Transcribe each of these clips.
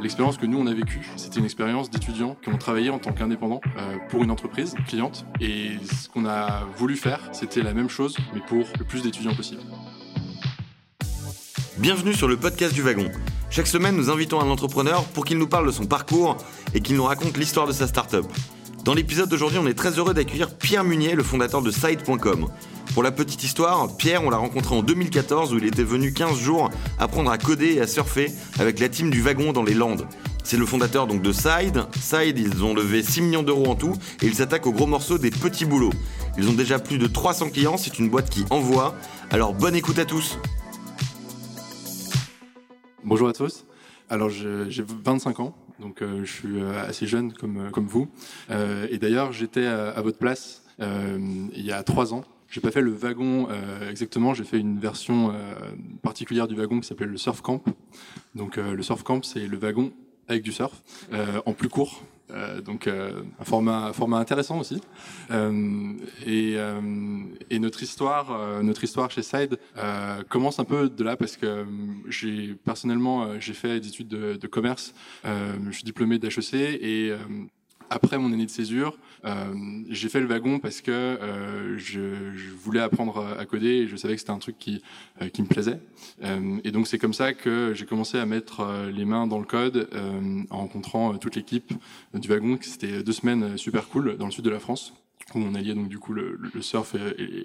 L'expérience que nous on a vécue, c'était une expérience d'étudiants qui ont travaillé en tant qu'indépendants euh, pour une entreprise cliente. Et ce qu'on a voulu faire, c'était la même chose, mais pour le plus d'étudiants possible. Bienvenue sur le podcast du wagon. Chaque semaine, nous invitons un entrepreneur pour qu'il nous parle de son parcours et qu'il nous raconte l'histoire de sa startup. Dans l'épisode d'aujourd'hui, on est très heureux d'accueillir Pierre Munier, le fondateur de Side.com. Pour la petite histoire, Pierre, on l'a rencontré en 2014 où il était venu 15 jours apprendre à coder et à surfer avec la team du wagon dans les Landes. C'est le fondateur donc de Side. Side, ils ont levé 6 millions d'euros en tout et ils s'attaquent aux gros morceaux des petits boulots. Ils ont déjà plus de 300 clients, c'est une boîte qui envoie. Alors bonne écoute à tous. Bonjour à tous. Alors j'ai 25 ans, donc euh, je suis euh, assez jeune comme, euh, comme vous. et d'ailleurs j'étais à, votre place il y a 3 ans j'ai pas fait le wagon euh, exactement, j'ai fait une version euh, particulière du wagon qui s'appelle le surf camp. Donc euh, le surf camp, c'est le wagon avec du surf en plus court. donc un format, format intéressant aussi. Et, et, notre histoire, notre histoire chez Side commence un peu de là parce que j'ai personnellement j'ai fait des études de, de commerce. je suis diplômé d'HEC et après mon année de césure, euh, j'ai fait le wagon parce que euh, je, voulais apprendre à coder et je savais que c'était un truc qui, euh, qui me plaisait. et donc c'est comme ça que j'ai commencé à mettre les mains dans le code en rencontrant toute l'équipe du wagon. C'était deux semaines super cool dans le sud de la France où on alliait donc du coup le, surf et,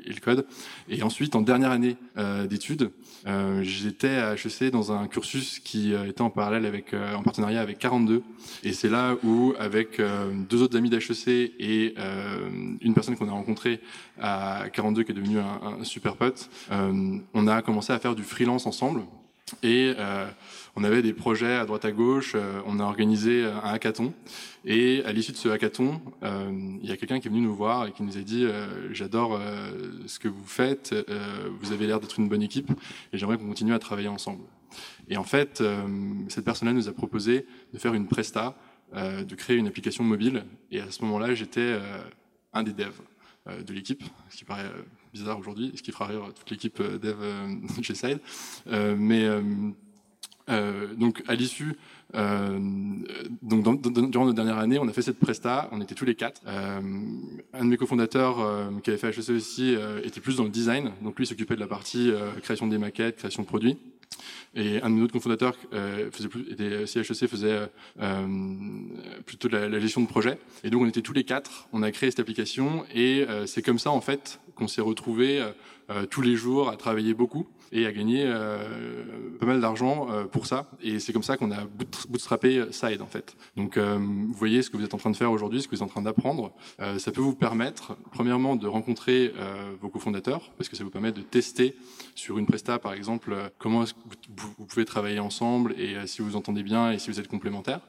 le code. Et ensuite, en dernière année euh, d'études, euh, j'étais à HEC dans un cursus qui euh, était en parallèle avec, en partenariat avec 42. Et c'est là où, avec deux autres amis d'HEC et une personne qu'on a rencontrée à 42 qui est devenue un, un super pote, on a commencé à faire du freelance ensemble. Et on avait des projets à droite à gauche. Euh, on a organisé un hackathon. Et à l'issue de ce hackathon, euh, il y a quelqu'un qui est venu nous voir et qui nous a dit euh, J'adore ce que vous faites. vous avez l'air d'être une bonne équipe et j'aimerais qu'on continue à travailler ensemble. Et en fait, cette personne-là nous a proposé de faire une presta, de créer une application mobile. Et à ce moment-là, j'étais un des devs de l'équipe, ce qui paraît bizarre aujourd'hui, ce qui fera rire toute l'équipe dev chez Side. mais euh, donc à l'issue, euh, donc durant notre dernière année, on a fait cette presta, on était tous les quatre. Euh, un de mes cofondateurs euh, qui avait fait HEC aussi euh, était plus dans le design, donc lui s'occupait de la partie création des maquettes, création de produits. Et un de nos autres cofondateurs faisait plus, était CHEC faisait plutôt de la, la, gestion de projet. Et donc on était tous les quatre, on a créé cette application et c'est comme ça en fait qu'on s'est retrouvés tous les jours à travailler beaucoup et à gagner euh, pas mal d'argent euh, pour ça. Et c'est comme ça qu'on a bootstrappé Side en fait. Donc euh, vous voyez ce que vous êtes en train de faire aujourd'hui, ce que vous êtes en train d'apprendre. ça peut vous permettre, premièrement, de rencontrer vos cofondateurs, parce que ça vous permet de tester sur une presta, par exemple, comment vous pouvez travailler ensemble et si vous entendez bien et si vous êtes complémentaires.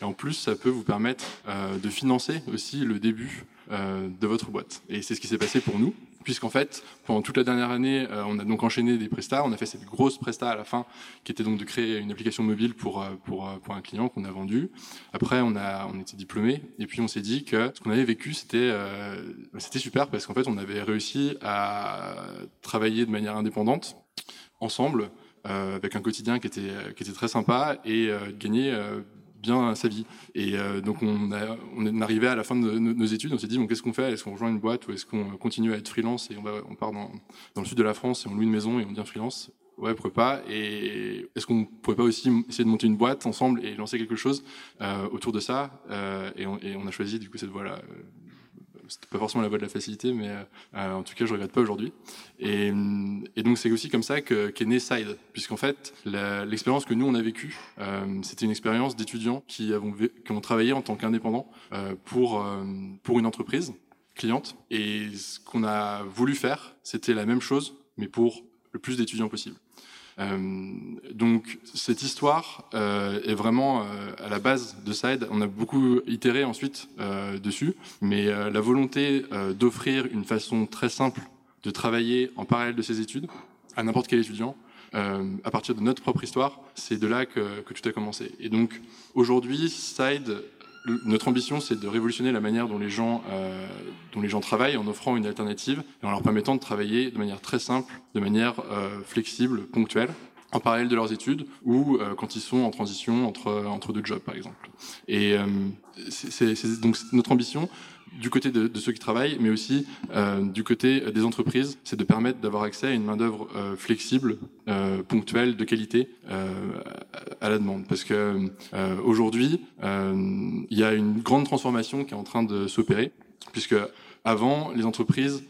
Et en plus, ça peut vous permettre de financer aussi le début de votre boîte. Et c'est ce qui s'est passé pour nous puisqu'en fait, pendant toute la dernière année, euh, on a donc enchaîné des prestats. On a fait cette grosse presta à la fin, qui était donc de créer une application mobile pour euh, pour euh, pour un client qu'on a vendu. Après, on a on était diplômé, et puis on s'est dit que ce qu'on avait vécu, c'était c'était super parce qu'en fait, on avait réussi à travailler de manière indépendante ensemble. avec un quotidien qui était qui était très sympa et gagner bien sa vie. Et euh, donc on, a, on arrivait à la fin de nos, études, on s'est dit bon qu'est-ce qu'on fait? Est-ce qu'on rejoint une boîte ou est-ce qu'on continue à être freelance et on, part dans, le sud de la France et on loue une maison et on devient freelance? Ouais, pourquoi pas. Et est-ce qu'on pourrait pas aussi essayer de monter une boîte ensemble et lancer quelque chose euh, autour de ça euh, et, on, et, on, a choisi du coup cette voie-là c'était pas forcément la voie de la facilité, mais euh, en tout cas, je regrette pas aujourd'hui. Et, et, donc, c'est aussi comme ça qu'est qu né Side, puisqu'en fait, l'expérience que nous on a vécue, euh, c'était une expérience d'étudiants qui, qui ont travaillé en tant qu'indépendants euh, pour euh, pour une entreprise cliente. Et ce qu'on a voulu faire, c'était la même chose, mais pour le plus d'étudiants possible. Euh, donc cette histoire euh, est vraiment euh, à la base de Side. On a beaucoup itéré ensuite dessus, mais la volonté d'offrir une façon très simple de travailler en parallèle de ses études à n'importe quel étudiant, à partir de notre propre histoire, c'est de là que, que, tout a commencé. Et donc aujourd'hui, Side notre ambition, c'est de révolutionner la manière dont les gens, euh, dont les gens travaillent en offrant une alternative et en leur permettant de travailler de manière très simple, de manière euh, flexible, ponctuelle. en parallèle de leurs études ou quand ils sont en transition entre, entre deux jobs, par exemple. Et c'est donc notre ambition, du côté de, ceux qui travaillent, mais aussi euh, du côté des entreprises, c'est de permettre d'avoir accès à une main-d'œuvre euh, flexible, euh, ponctuelle, de qualité à la demande. Parce que aujourd'hui, il y a une grande transformation qui est en train de s'opérer, puisque avant, les entreprises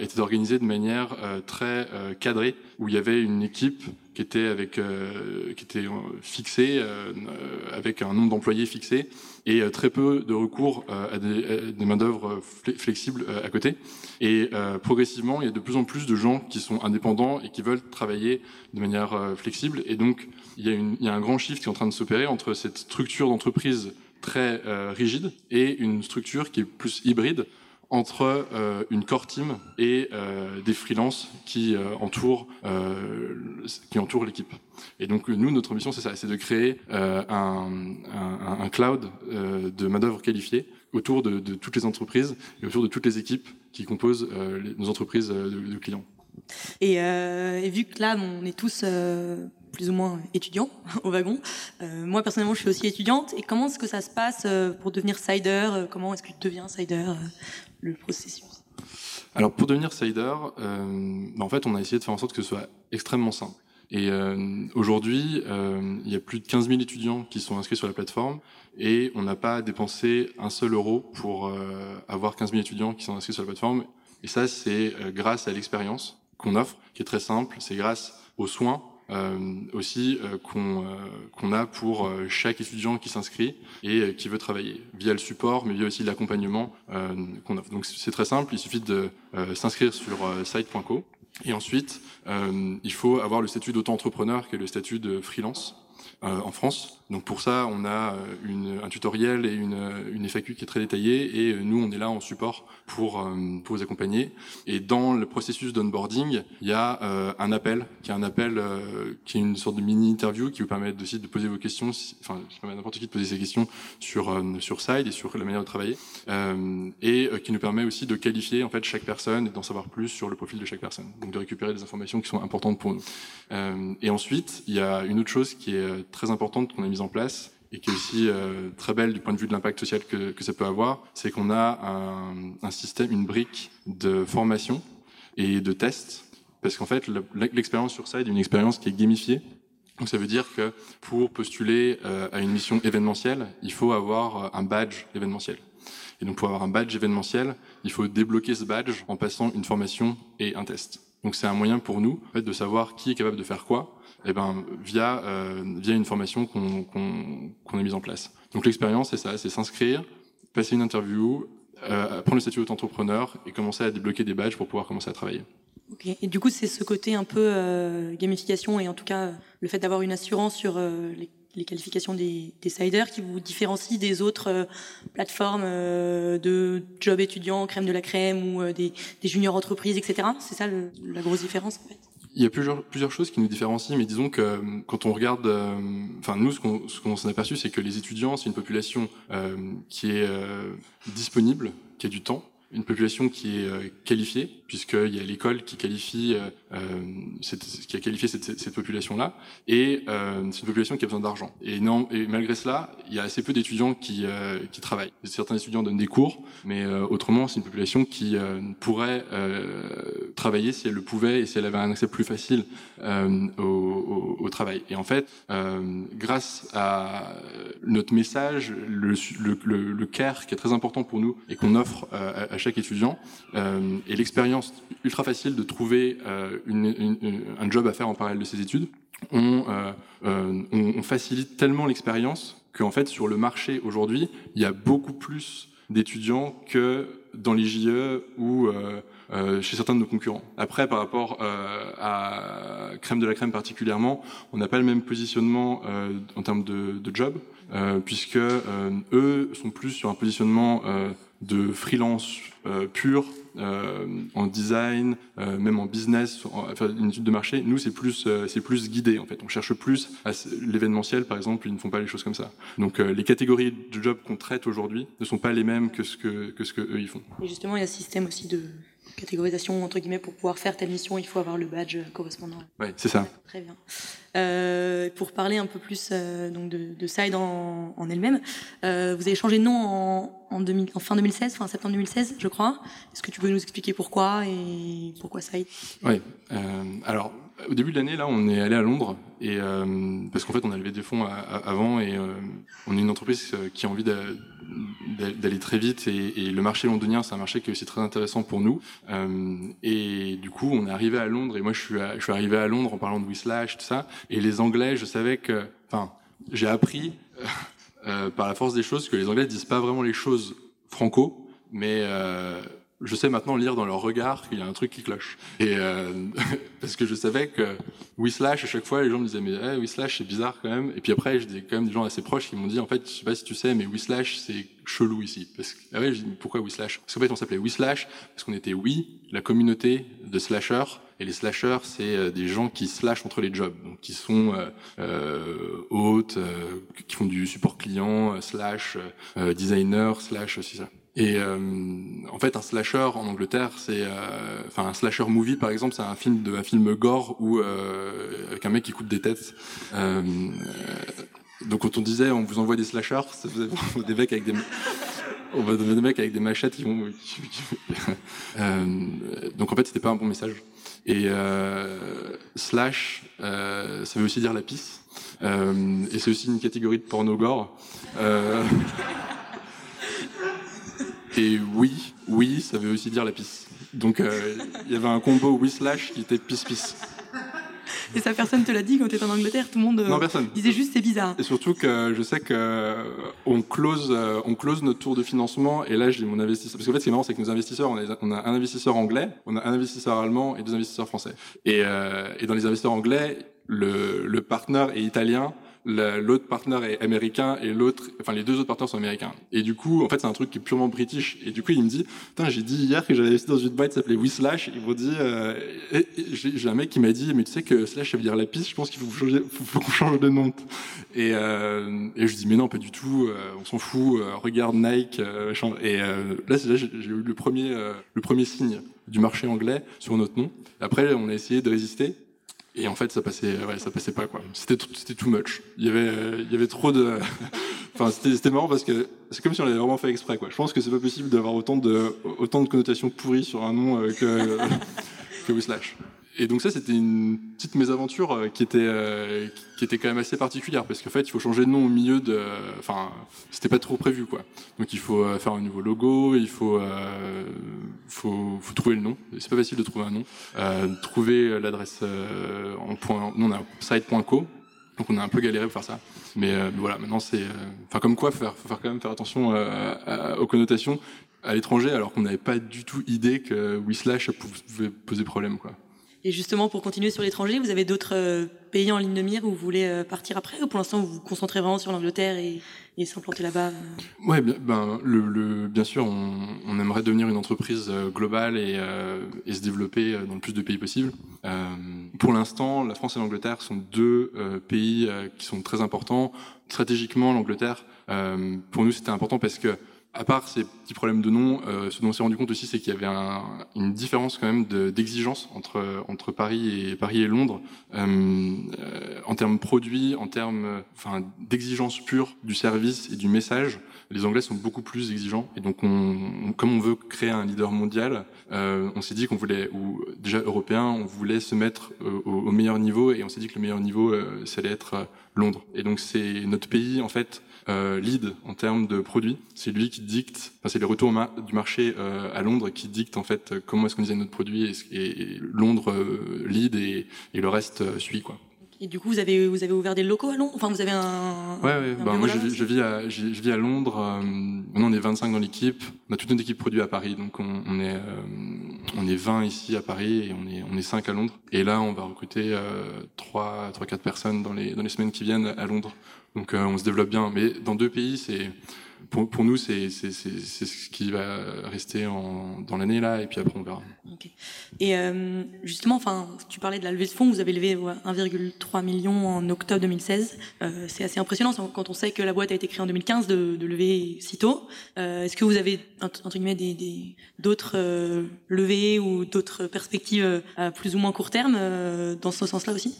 étaient organisées de manière très cadrée, où il y avait une équipe qui était avec qui était fixée avec un nombre d'employés fixé et euh, très peu de recours euh, à des, des main-d'œuvre flexibles euh, à côté. Et progressivement, il y a de plus en plus de gens qui sont indépendants et qui veulent travailler de manière flexible. Et donc, il y, a il y a un grand shift qui est en train de s'opérer entre cette structure d'entreprise très rigide et une structure qui est plus hybride entre euh, une core team et euh, des freelances qui euh, entourent qui entourent l'équipe. Et donc nous, notre mission, c'est ça, c'est de créer un, cloud de main d'œuvre qualifiée autour de, toutes les entreprises et autour de toutes les équipes qui composent nos entreprises de, clients. Et, vu que là, on est tous plus ou moins étudiants au wagon. moi personnellement, je suis aussi étudiante. Et comment est-ce que ça se passe pour devenir cider Comment est-ce que tu deviens cider le processus Alors pour devenir Cider, euh, bah, en fait on a essayé de faire en sorte que ce soit extrêmement simple. Et euh, aujourd'hui, euh, il y a plus de 15 000 étudiants qui sont inscrits sur la plateforme et on n'a pas dépensé un seul euro pour euh, avoir 15 000 étudiants qui sont inscrits sur la plateforme. Et ça, c'est euh, grâce à l'expérience qu'on offre, qui est très simple. C'est grâce aux soins aussi euh, qu'on euh, qu'on a pour chaque étudiant qui s'inscrit et qui veut travailler via le support, mais via aussi l'accompagnement qu'on offre. Donc c'est très simple, il suffit de s'inscrire sur site.co. Et ensuite, il faut avoir le statut d'auto-entrepreneur, qui est le statut de freelance en France. Donc pour ça, on a euh, une, un tutoriel et une, une, FAQ qui est très détaillée et euh, nous, on est là en support pour, euh, pour vous accompagner. Et dans le processus d'onboarding, il y a un appel, qui est un appel qui est une sorte de mini-interview qui vous permet aussi de poser vos questions, enfin, qui permet à n'importe qui de poser ses questions sur, sur Side et sur la manière de travailler, et qui nous permet aussi de qualifier en fait chaque personne et d'en savoir plus sur le profil de chaque personne. Donc de récupérer des informations qui sont importantes pour nous. et ensuite, il y a une autre chose qui est très importante qu'on a mise en place et qui est aussi euh, très belle du point de vue de l'impact social que, ça peut avoir, c'est qu'on a un, un, système, une brique de formation et de tests, parce qu'en fait, l'expérience sur Side est une expérience qui est gamifiée. Donc ça veut dire que pour postuler euh, à une mission événementielle, il faut avoir euh, un badge événementiel. Et donc pour avoir un badge événementiel, il faut débloquer ce badge en passant une formation et un test. Donc c'est un moyen pour nous de savoir qui est capable de faire quoi eh ben, via, euh, via une formation qu'on a mise en place. Donc l'expérience, c'est ça, c'est s'inscrire, passer une interview, euh, prendre le statut d'auto-entrepreneur et commencer à débloquer des badges pour pouvoir commencer à travailler. Et du coup, c'est ce côté un peu euh, gamification et en tout cas le fait d'avoir une assurance sur les, les, qualifications des, des siders qui vous différencie des autres euh, plateformes euh, de job étudiant, crème de la crème ou des, des juniors entreprises, etc. C'est ça le, la grosse différence en fait il y a plusieurs, plusieurs choses qui nous différencient, mais disons que euh, quand on regarde, euh, enfin nous, ce qu'on qu'on s'en aperçu, c'est que les étudiants, c'est une population euh, qui est euh, disponible, qui a du temps, une population qui est euh, qualifiée, puisqu'il y a l'école qui qualifie, euh, euh cette, qui a qualifié cette, cette population-là, et euh, c'est une population qui a besoin d'argent. Et, non, et malgré cela, il y a assez peu d'étudiants qui, euh, qui travaillent. Certains étudiants donnent des cours, mais autrement, c'est une population qui pourrait travailler si elle le pouvait et si elle avait un accès plus facile au, au, au, travail. Et en fait, grâce à notre message, le, le, le, le, care qui est très important pour nous et qu'on offre à, à chaque étudiant euh, et l'expérience ultra facile de trouver euh, un job à faire en parallèle de ses études, on, euh, facilite tellement l'expérience qu'en fait sur le marché aujourd'hui, il y a beaucoup plus d'étudiants que dans les JE ou chez certains de nos concurrents. Après, par rapport à Crème de la Crème particulièrement, on n'a pas le même positionnement en termes de job, puisque eux sont plus sur un positionnement de freelance euh, pur euh, en design, euh, même en business, en, faire une étude de marché. Nous, c'est plus, euh, c'est plus guidé en fait. On cherche plus à l'événementiel, par exemple, ils ne font pas les choses comme ça. Donc, euh, les catégories de jobs qu'on traite aujourd'hui ne sont pas les mêmes que ce que, que ce que eux ils font. Et justement, il y a un système aussi de catégorisation entre guillemets pour pouvoir faire telle mission, il faut avoir le badge correspondant. Oui, c'est ça. Très bien. Euh, pour parler un peu plus euh, donc de, de Side en, en elle-même, euh, vous avez changé de nom en, en, 2000, en, fin 2016, fin septembre 2016, je crois. Est-ce que tu peux nous expliquer pourquoi et pourquoi Side Oui. Euh, alors, au début de l'année, là, on est allé à Londres et euh, parce qu'en fait, on a levé des fonds avant et euh, on est une entreprise qui a envie d'aller très vite et, le marché londonien, c'est un marché qui est aussi très intéressant pour nous. Euh, et du coup, on est arrivé à Londres et moi, je suis, arrivé à Londres en parlant de Whislash, tout ça. Et les Anglais, je savais que, enfin, j'ai appris euh, par la force des choses que les Anglais disent pas vraiment les choses franco, mais euh, je sais maintenant lire dans leur regard qu'il y a un truc qui cloche. Et euh, parce que je savais que Whislash, à chaque fois, les gens me disaient mais hey, Whislash c'est bizarre quand même. Et puis après, j'ai quand même des gens assez proches qui m'ont dit en fait, je sais pas si tu sais, mais Whislash c'est chelou ici. Parce que ah ouais, je dis pourquoi Whislash? Parce qu'en fait, on s'appelait Whislash parce qu'on était oui, la communauté de slashers. Et les slashers, c'est des gens qui slashent entre les jobs, donc qui sont euh, euh, hôtes, euh, qui font du support client, slash euh, designer, slash aussi ça. Et euh, en fait, un slasher en Angleterre, c'est, euh, enfin, un slasher movie par exemple, c'est un film de, un film gore où euh, avec un mec qui coupe des têtes. donc quand on disait, on vous envoie des slashers, des mecs avec des on va donner des mecs avec des machettes qui vont. donc en fait, c'était pas un bon message. Et slash, ça veut aussi dire la pisse. et c'est aussi une catégorie de porno gore. Et oui, oui, ça veut aussi dire la pisse. Donc il euh, y avait un combo Whislash qui était pisse-pisse. Et ça, personne te l'a dit quand tu étais en Angleterre Tout le monde non, personne. disait juste c'est bizarre. Et surtout que je sais que euh, on close, euh, on close notre tour de financement. Et là, j'ai mon investisseur. Parce qu'en fait, ce qui est marrant, c'est que nos investisseurs, on a, on a, un investisseur anglais, on a un investisseur allemand et deux investisseurs français. Et, euh, et dans les investisseurs anglais, le, le partenaire est italien l'autre partenaire est américain et l'autre, enfin les deux autres partenaires sont américains. Et du coup, en fait, c'est un truc qui est purement british. Et du coup, il me dit, putain, j'ai dit hier que j'avais investi dans une boîte qui s'appelait Whislash. Ils m'ont dit, euh, j'ai un mec qui m'a dit, mais tu sais que slash ça veut dire la piste. Je pense qu'il faut faut, faut qu'on change de nom. Et, euh, et je dis, mais non, pas du tout. Euh, on s'en fout. Euh, regarde Nike. Euh, et là, là j'ai eu le premier, le premier signe du marché anglais sur notre nom. Après, on a essayé de résister. Et en fait, ça passait, ouais, ça passait pas quoi. C'était, c'était too much. Il y avait, il y avait trop de. enfin, c'était, c'était marrant parce que c'est comme si on l'avait vraiment fait exprès quoi. Je pense que c'est pas possible d'avoir autant de, autant de connotations pourries sur un nom euh, que que Whislash. Et donc ça, c'était une petite mésaventure euh, qui était euh, qui était quand même assez particulière parce qu'en fait, il faut changer de nom au milieu de, enfin, c'était pas trop prévu quoi. Donc il faut euh, faire un nouveau logo, il faut euh, faut, faut trouver le nom. C'est pas facile de trouver un nom. Euh, trouver l'adresse euh, en point. Nous on a site.co. Donc on a un peu galéré pour faire ça, mais voilà. Maintenant c'est, enfin comme quoi, faire, faut faire quand même faire attention à, aux connotations à l'étranger, alors qu'on n'avait pas du tout idée que Whislash pouvait poser problème quoi. Et justement, pour continuer sur l'étranger, vous avez d'autres pays en ligne de mire où vous voulez partir après Ou pour l'instant, vous vous concentrez vraiment sur l'Angleterre et, et s'implanter là-bas Ouais, bien, ben, le, le, bien sûr, on, on, aimerait devenir une entreprise globale et, euh, et, se développer dans le plus de pays possible. Euh, pour l'instant, la France et l'Angleterre sont deux euh, pays qui sont très importants. Stratégiquement, l'Angleterre, pour nous, c'était important parce que à part ces petits problèmes de nom, euh, ce dont on s'est rendu compte aussi, c'est qu'il y avait un, une différence quand même d'exigence de, entre entre Paris et Paris et Londres euh, euh, en termes produits, en termes, enfin, d'exigence pure du service et du message. Les Anglais sont beaucoup plus exigeants et donc, on, comme on veut créer un leader mondial, euh, on s'est dit qu'on voulait, ou déjà européen, on voulait se mettre au, au, meilleur niveau et on s'est dit que le meilleur niveau, ça allait être Londres. Et donc c'est notre pays en fait euh, lead en termes de produits. C'est lui qui dicte, enfin, c'est les retours ma du marché euh, à Londres qui dicte en fait comment est-ce qu'on design notre produit et, et, et Londres euh, lead et, et, le reste euh, suit quoi. Et du coup, vous avez vous avez ouvert des locaux à Londres? Enfin, vous avez un. Ouais, ouais. Un bah, moi, je, je, vis à je, je, vis à Londres. Euh, maintenant, on est 25 dans l'équipe. On a toute une équipe produit à Paris, donc on, on est on est 20 ici à Paris et on est on est 5 à Londres. Et là, on va recruter trois trois quatre personnes dans les dans les semaines qui viennent à Londres donc euh, on se développe bien. Mais dans deux pays, c'est pour, nous, c'est ce qui va rester dans l'année là, et puis après on verra. Et euh, justement, enfin, tu parlais de la levée de fonds, vous avez levé 1,3 million en octobre 2016. Euh, c'est assez impressionnant quand on sait que la boîte a été créée en 2015 de, lever si tôt. Est-ce que vous avez entre guillemets des d'autres levées ou d'autres perspectives à plus ou moins court terme dans ce sens-là aussi?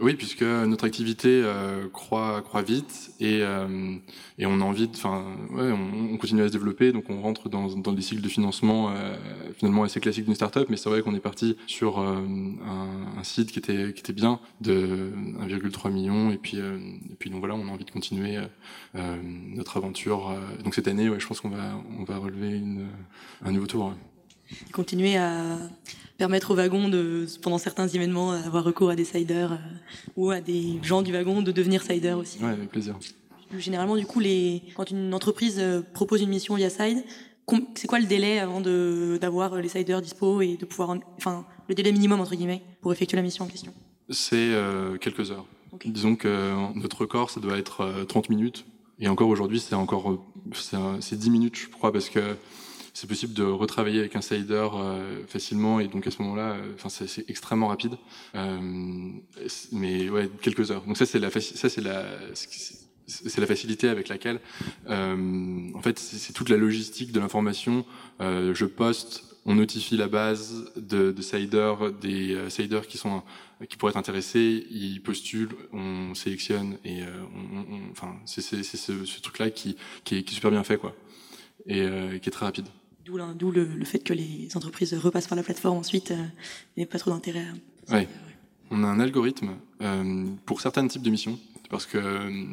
Oui, puisque notre activité euh, croît, croît vite et, euh, et on a envie, enfin, ouais, on, on, continue à se développer, donc on rentre dans, dans des cycles de financement euh, finalement assez classiques d'une startup, mais c'est vrai qu'on est parti sur euh, un, un, site qui était qui était bien de 1,3 million et puis et puis donc voilà, on a envie de continuer notre aventure. donc cette année, ouais, je pense qu'on va on va relever une, un nouveau tour. Ouais. Continuer à permettre au wagon de, pendant certains événements, avoir recours à des siders euh, ou à des gens du wagon de devenir sider aussi. Ouais, avec plaisir. Généralement, du coup, les, quand une entreprise euh, propose une mission via Side, c'est quoi le délai avant d'avoir les siders dispo et de pouvoir, en, enfin, le délai minimum entre guillemets pour effectuer la mission en question? C'est euh, quelques heures. Okay. Disons que notre record, ça doit être euh, 30 minutes. Et encore aujourd'hui, c'est encore c'est 10 minutes, je crois, parce que c'est possible de retravailler avec un slider euh, facilement et donc à ce moment-là, euh, enfin c'est extrêmement rapide. Euh, mais ouais, quelques heures. Donc ça c'est la ça c'est la c'est la facilité avec laquelle, euh, en fait, c'est toute la logistique de l'information. Euh, je poste, on notifie la base de, de des euh, qui sont qui pourraient être intéressés, ils postulent, on sélectionne et enfin c'est ce, ce truc-là qui, qui est, qui, est, super bien fait quoi et qui est très rapide. D'où le, le, fait que les entreprises repassent par la plateforme ensuite, euh, il n'y a pas trop d'intérêt. Oui. Ouais. On a un algorithme euh, pour certains types de missions, parce que euh,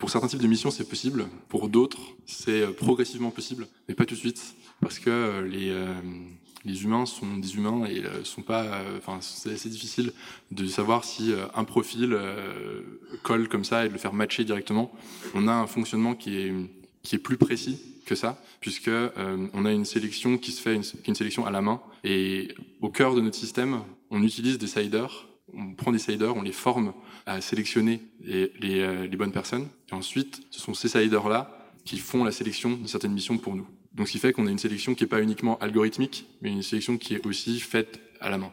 pour certains types de missions c'est possible, pour d'autres c'est progressivement possible, mais pas tout de suite, parce que les humains sont des humains et euh, sont pas. Enfin, c'est assez difficile de savoir si euh, un profil euh, colle comme ça et de le faire matcher directement. On a un fonctionnement qui est plus précis que ça, puisque euh, on a une sélection qui se fait, une, une sélection à la main, et au cœur de notre système, on utilise des siders, on prend des siders, on les forme à sélectionner les, euh, bonnes personnes, et ensuite, ce sont ces siders-là qui font la sélection de certaines missions pour nous. Donc, ce qui fait qu'on a une sélection qui n'est pas uniquement algorithmique, mais une sélection qui est aussi faite à la main.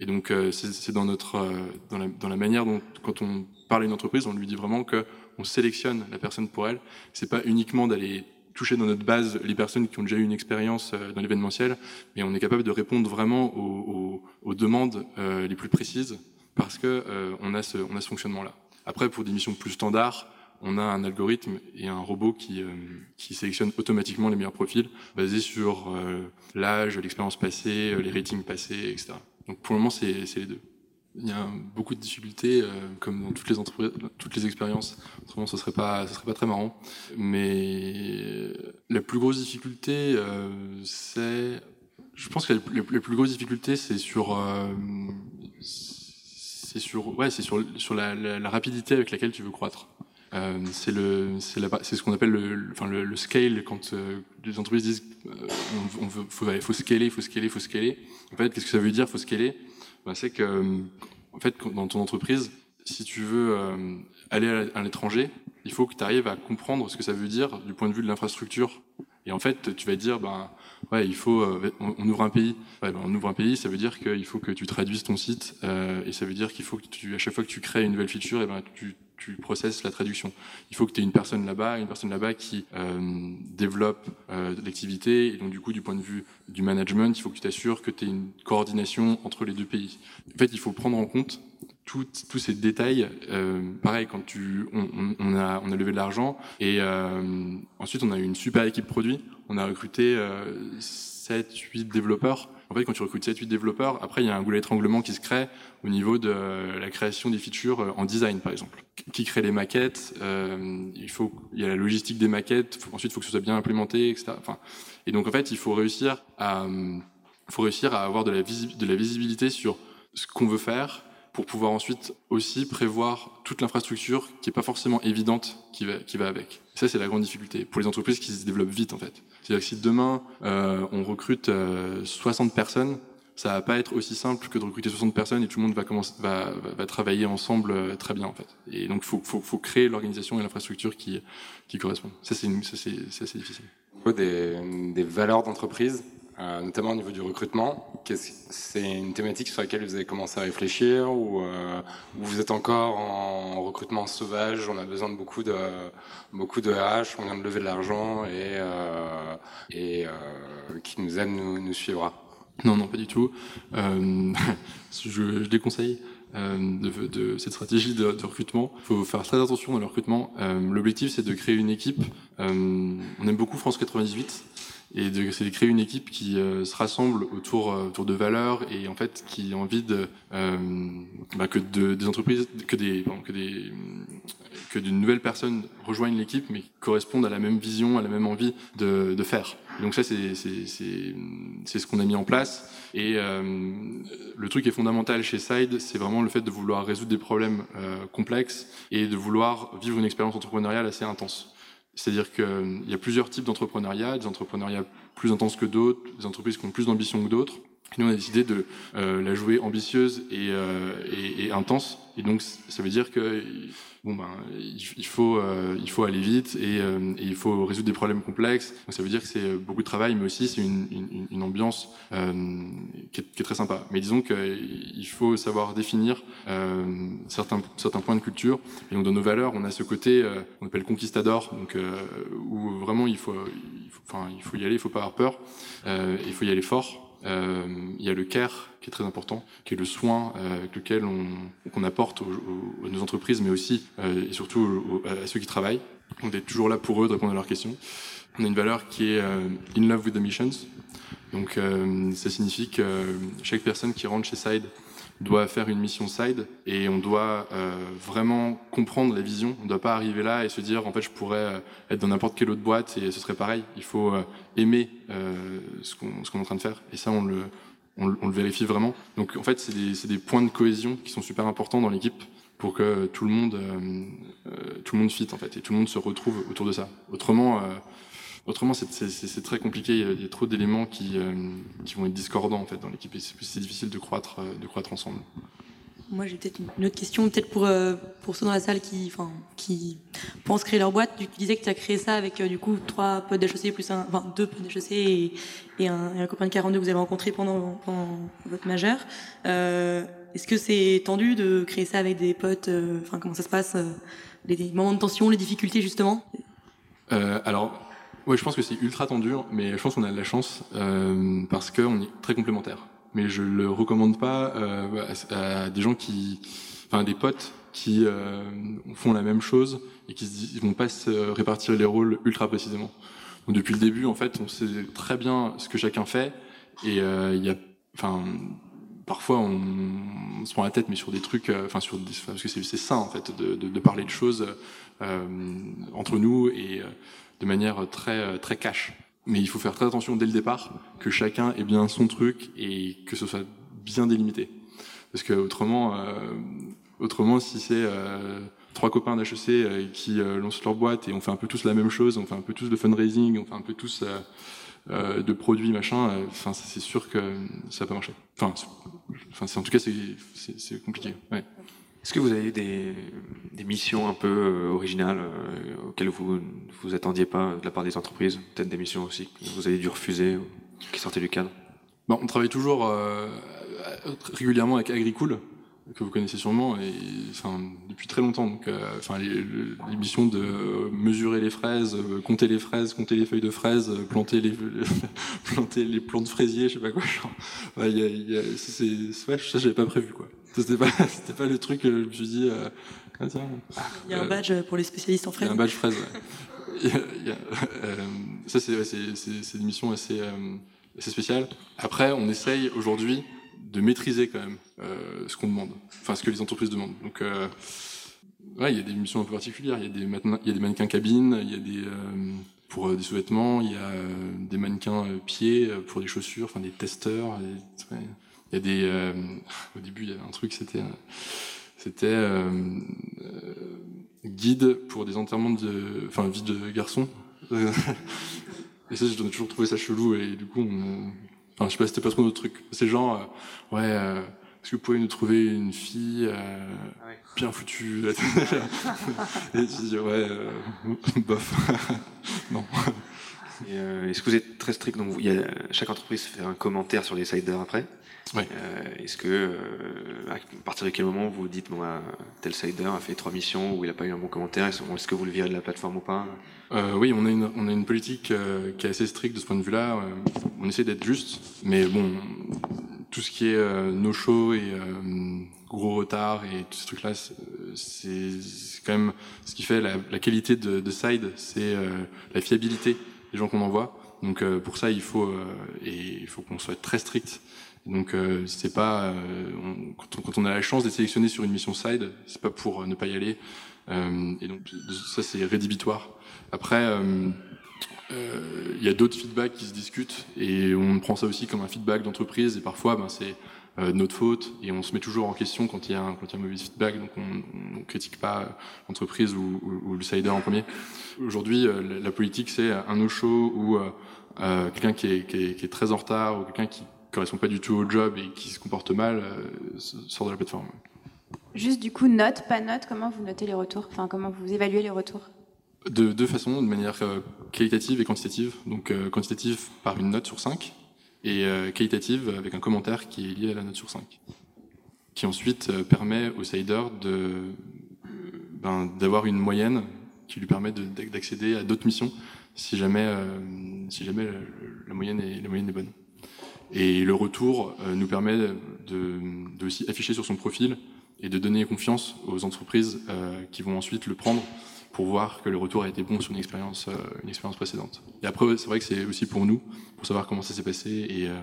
Et donc, euh, c'est dans notre, dans la, dans la manière dont, quand on parle à une entreprise, on lui dit vraiment que on sélectionne la personne pour elle. C'est pas uniquement d'aller toucher dans notre base les personnes qui ont déjà eu une expérience euh, dans l'événementiel, mais on est capable de répondre vraiment aux, aux, aux demandes euh, les plus précises parce que euh, on a ce, ce fonctionnement-là. Après, pour des missions plus standards, on a un algorithme et un robot qui, euh, qui sélectionne automatiquement les meilleurs profils basés sur euh, l'âge, l'expérience passée, les ratings passés, etc. Donc pour le moment, c'est les deux. Il y a beaucoup de difficultés, euh, comme dans toutes les entreprises, toutes les expériences. Autrement, ce serait pas, ce serait pas très marrant. Mais la plus grosse difficulté, euh, c'est, je pense que la, la, la plus grosse difficulté, c'est sur, euh, c'est sur, ouais, c'est sur, sur la, la, la, rapidité avec laquelle tu veux croître. Euh, c'est le, c'est ce qu'on appelle le, enfin le, le, scale quand euh, les entreprises disent euh, on, on veut, faut, faut scaler, faut scaler, faut scaler. En fait, qu'est-ce que ça veut dire, faut scaler? Ben, C'est que, en fait, dans ton entreprise, si tu veux euh, aller à l'étranger, il faut que tu arrives à comprendre ce que ça veut dire du point de vue de l'infrastructure. Et en fait, tu vas dire, ben, ouais, il faut, euh, on, ouvre un pays. Ouais, ben, on ouvre un pays, ça veut dire qu'il faut que tu traduises ton site, euh, et ça veut dire qu'il faut que tu, à chaque fois que tu crées une nouvelle feature, et ben, tu, tu processes la traduction. Il faut que tu aies une personne là-bas, une personne là-bas qui euh, développe euh, l'activité, et donc du coup, du point de vue du management, il faut que tu t'assures que tu aies une coordination entre les deux pays. En fait, il faut prendre en compte tous ces détails. Euh, pareil, quand tu, on, on, a, on a levé de l'argent et euh, ensuite on a eu une super équipe produit. On a recruté euh, 7, 8 développeurs. En fait, quand tu recrutes 7, 8 développeurs, après il y a un goulet d'étranglement qui se crée au niveau de la création des features en design, par exemple. Qui crée les maquettes euh, Il faut, il y a la logistique des maquettes. Ensuite, il faut que ce soit bien implémenté, etc. Et donc en fait, il faut réussir à, à avoir de la visibilité sur ce qu'on veut faire pour pouvoir ensuite aussi prévoir toute l'infrastructure qui est pas forcément évidente qui va, qui va avec. Ça, c'est la grande difficulté pour les entreprises qui se développent vite, en fait. C'est-à-dire que si demain, euh, on recrute euh, 60 personnes, ça va pas être aussi simple que de recruter 60 personnes et tout le monde va commencer, va, va, travailler ensemble euh, très bien en fait. Et donc faut, faut, faut créer l'organisation et l'infrastructure qui, qui correspondent. Ça c'est assez difficile. Des, des valeurs d'entreprise, euh, notamment au niveau du recrutement. C'est une thématique sur laquelle vous avez commencé à réfléchir ou euh, vous êtes encore en recrutement sauvage On a besoin de beaucoup de beaucoup de RH, on vient de lever de l'argent et, euh, et qui nous aime nous, nous suivra. Non, non, pas du tout. Euh, je, je, déconseille euh, de, de, cette stratégie de, de, recrutement. Il faut faire très attention dans le recrutement. Euh, L'objectif, c'est de créer une équipe. Euh, on aime beaucoup France 98 et c'est de créer une équipe qui euh, se rassemble autour euh, autour de valeurs et en fait qui a envie de euh, bah, que de, des entreprises que des que des que de nouvelles personnes rejoignent l'équipe mais qui correspondent à la même vision à la même envie de, de faire. Donc ça c'est c'est c'est c'est ce qu'on a mis en place. Et euh, le truc qui est fondamental chez Side c'est vraiment le fait de vouloir résoudre des problèmes euh, complexes et de vouloir vivre une expérience entrepreneuriale assez intense c'est-à-dire qu'il y a plusieurs types d'entrepreneuriat, des entrepreneuriats plus intenses que d'autres, des entreprises qui ont plus d'ambition que d'autres. Nous, on a décidé de euh, la jouer ambitieuse et, euh, et, et, intense. Et donc, ça veut dire que bon ben, il faut euh, il faut aller vite et, euh, il faut résoudre des problèmes complexes. Donc, ça veut dire que c'est beaucoup de travail, mais aussi c'est une, une, une, ambiance euh, qui est, qui, est, très sympa. Mais disons qu'il faut savoir définir euh, certains certains points de culture. Et donc, dans nos valeurs, on a ce côté euh, on appelle conquistador, donc où vraiment il faut, il faut, enfin il faut y aller, il faut pas avoir peur, il faut y aller fort. Euh, il y a le care qui est très important, qui est le soin euh, avec lequel on qu'on apporte aux, aux, nos entreprises, mais aussi euh, et surtout aux, à ceux qui travaillent. On est toujours là pour eux de répondre à leurs questions. On a une valeur qui est in love with the missions. Donc ça signifie que chaque personne qui rentre chez Side doit faire une mission side et on doit euh, vraiment comprendre la vision. On ne doit pas arriver là et se dire en fait je pourrais être dans n'importe quelle autre boîte et ce serait pareil. Il faut euh, aimer euh, ce qu'on qu est en train de faire et ça on le, on, on le vérifie vraiment. Donc en fait c'est des, des, points de cohésion qui sont super importants dans l'équipe pour que tout le monde tout le monde fit en fait et tout le monde se retrouve autour de ça. Autrement Autrement, c'est très compliqué. Il y a, trop d'éléments qui, euh, qui, vont être discordants en fait dans l'équipe. C'est difficile de croître, euh, de croître ensemble. Moi, j'ai peut-être une autre question, peut-être pour euh, pour ceux dans la salle qui, enfin, qui pensent créer leur boîte. Tu disais que tu as créé ça avec du coup trois potes d'HEC plus un, enfin deux potes d'HEC et, et, un, et un copain de 42 que vous avez rencontré pendant, pendant votre majeur. Est-ce que c'est tendu de créer ça avec des potes Enfin, comment ça se passe les, moments de tension, les difficultés justement? Alors oui, je pense que c'est ultra tendu, mais je pense qu'on a de la chance euh, parce qu'on est très complémentaires. Mais je le recommande pas euh, à, des gens qui, enfin des potes qui euh, font la même chose et qui ne vont pas se répartir les rôles ultra précisément. Donc depuis le début, en fait, on sait très bien ce que chacun fait et euh, il y a, enfin, parfois on, se prend la tête, mais sur des trucs, euh, enfin sur, des, parce que c'est sain en fait de, de, de, parler de choses euh, entre nous et de manière très très cash. Mais il faut faire très attention dès le départ que chacun ait bien son truc et que ce soit bien délimité. Parce que autrement, euh, autrement si c'est euh, trois copains d'HEC euh, qui lancent leur boîte et on fait un peu tous la même chose, on fait un peu tous de fundraising, on fait un peu tous de produits machin, enfin c'est sûr que ça va pas marcher. Enfin, en tout cas c'est compliqué. Est-ce que vous avez des, des missions un peu euh, originales euh, auxquelles vous vous attendiez pas de la part des entreprises? Peut-être des missions aussi que vous avez dû refuser qui sortaient du cadre? Bon, On travaille toujours euh, régulièrement avec Agricool, que vous connaissez sûrement, et, enfin, depuis très longtemps. Donc, euh, enfin, les, les, missions de mesurer les fraises, compter les fraises, compter les feuilles de fraises, planter les, planter les plants de fraisiers, je sais pas quoi. Ouais, y a, y a, c'est, ouais, ça, j'avais pas prévu, quoi. C'était pas, c'était pas le truc que je me suis dit. Euh, ah, tiens, il y a un badge pour les spécialistes en fraises. Il y a un badge fraise. Ouais. a, a, euh, ça, c'est, ouais, c'est, c'est, c'est une mission assez, euh, assez spéciale. Après, on essaye aujourd'hui de maîtriser quand même euh, ce qu'on demande, enfin ce que les entreprises demandent. Donc, euh, ouais, il y a des missions un peu particulières. Il y a des, il y a des mannequins cabines, il y a des pour des sous-vêtements, il y a des mannequins pieds pour des chaussures, enfin des testeurs. Et, il y a des euh, au début il y avait un truc c'était c'était euh, guide pour des enterrements de enfin vie de garçons et ça j'ai toujours trouvé ça chelou et du coup on, Enfin, je sais pas, c'était pas trop notre truc. C'est genre, euh, ouais, euh, est-ce que vous pouvez nous trouver une fille euh, Ah ouais. bien foutue? Et tu dis, ouais, euh, bof. non. Euh, Est-ce que vous êtes très strict Donc, vous- il y a, chaque entreprise fait un commentaire sur les siders après. Ouais. Euh, Est-ce que, euh, à partir de quel moment vous dites, bon, bah, tel sider a fait trois missions où il n'a pas eu un bon commentaire, est-ce est-ce que vous le virez de la plateforme ou pas? Oui, on a une, on a une politique qui est assez stricte de ce point de vue-là. On essaie d'être juste, mais bon, tout ce qui est euh, no-show et gros retard et tous ces trucs-là, c'est c'est quand même ce qui fait la, la qualité de, de Side, c'est la fiabilité des gens qu'on envoie. Donc euh, pour ça, il faut euh, et il faut qu'on soit très strict. Donc euh, c'est pas quand, on, a la chance d'être sélectionné sur une mission Side, c'est pas pour ne pas y aller. Et donc ça c'est rédhibitoire. Après, il y a d'autres feedbacks qui se discutent et on prend ça aussi comme un feedback d'entreprise et parfois ben, c'est euh, notre faute et on se met toujours en question quand il y a un, quand il y a un mauvais feedback donc on, on critique pas l'entreprise ou, ou, ou le sider en premier. Aujourd'hui euh, la, politique c'est un no-show ou euh, euh, quelqu'un qui est, qui, est, qui est très en retard ou quelqu'un qui correspond pas du tout au job et qui se comporte mal euh, sort de la plateforme. Juste du coup, note, pas note, comment vous notez les retours? Enfin, comment vous évaluez les retours? De deux façons, de manière euh, qualitative et quantitative. Donc euh, quantitative par une note sur 5 et euh, qualitative avec un commentaire qui est lié à la note sur 5. Qui ensuite euh, permet au sider de, euh, ben, d'avoir une moyenne qui lui permet de- d'accéder à d'autres missions si jamais, si jamais la, moyenne est, la moyenne est bonne. Et le retour nous permet de, de aussi afficher sur son profil et de donner confiance aux entreprises euh, qui vont ensuite le prendre pour voir que le retour a été bon sur une expérience, euh, précédente. Et après, c'est vrai que c'est aussi pour nous, pour savoir comment ça s'est passé et, euh,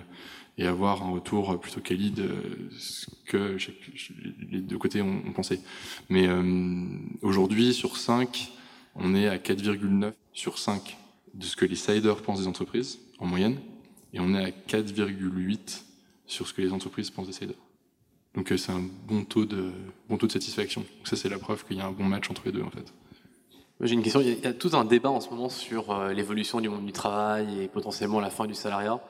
avoir un retour plutôt quali de ce que les deux côtés ont, pensé. Mais aujourd'hui, sur 5, on est à 4,9 sur 5 de ce que les siders pensent des entreprises, en moyenne, et on est à 4,8 sur ce que les entreprises pensent des siders. Donc euh, c'est un bon taux de satisfaction. Donc ça c'est la preuve qu'il y a un bon match entre les deux en fait. J'ai une question. Il y, a, tout un débat en ce moment sur euh, l'évolution du monde du travail et potentiellement la fin du salariat.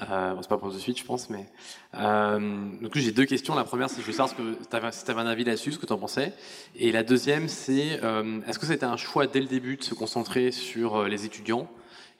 Euh, bon, c'est pas pour de suite, je pense, mais euh, j'ai deux questions. La première, c'est je veux savoir ce que t'avais- si tu avais un avis là-dessus, ce que tu en pensais. Et la deuxième, c'est euh, est-ce que c'était un choix dès le début de se concentrer sur les étudiants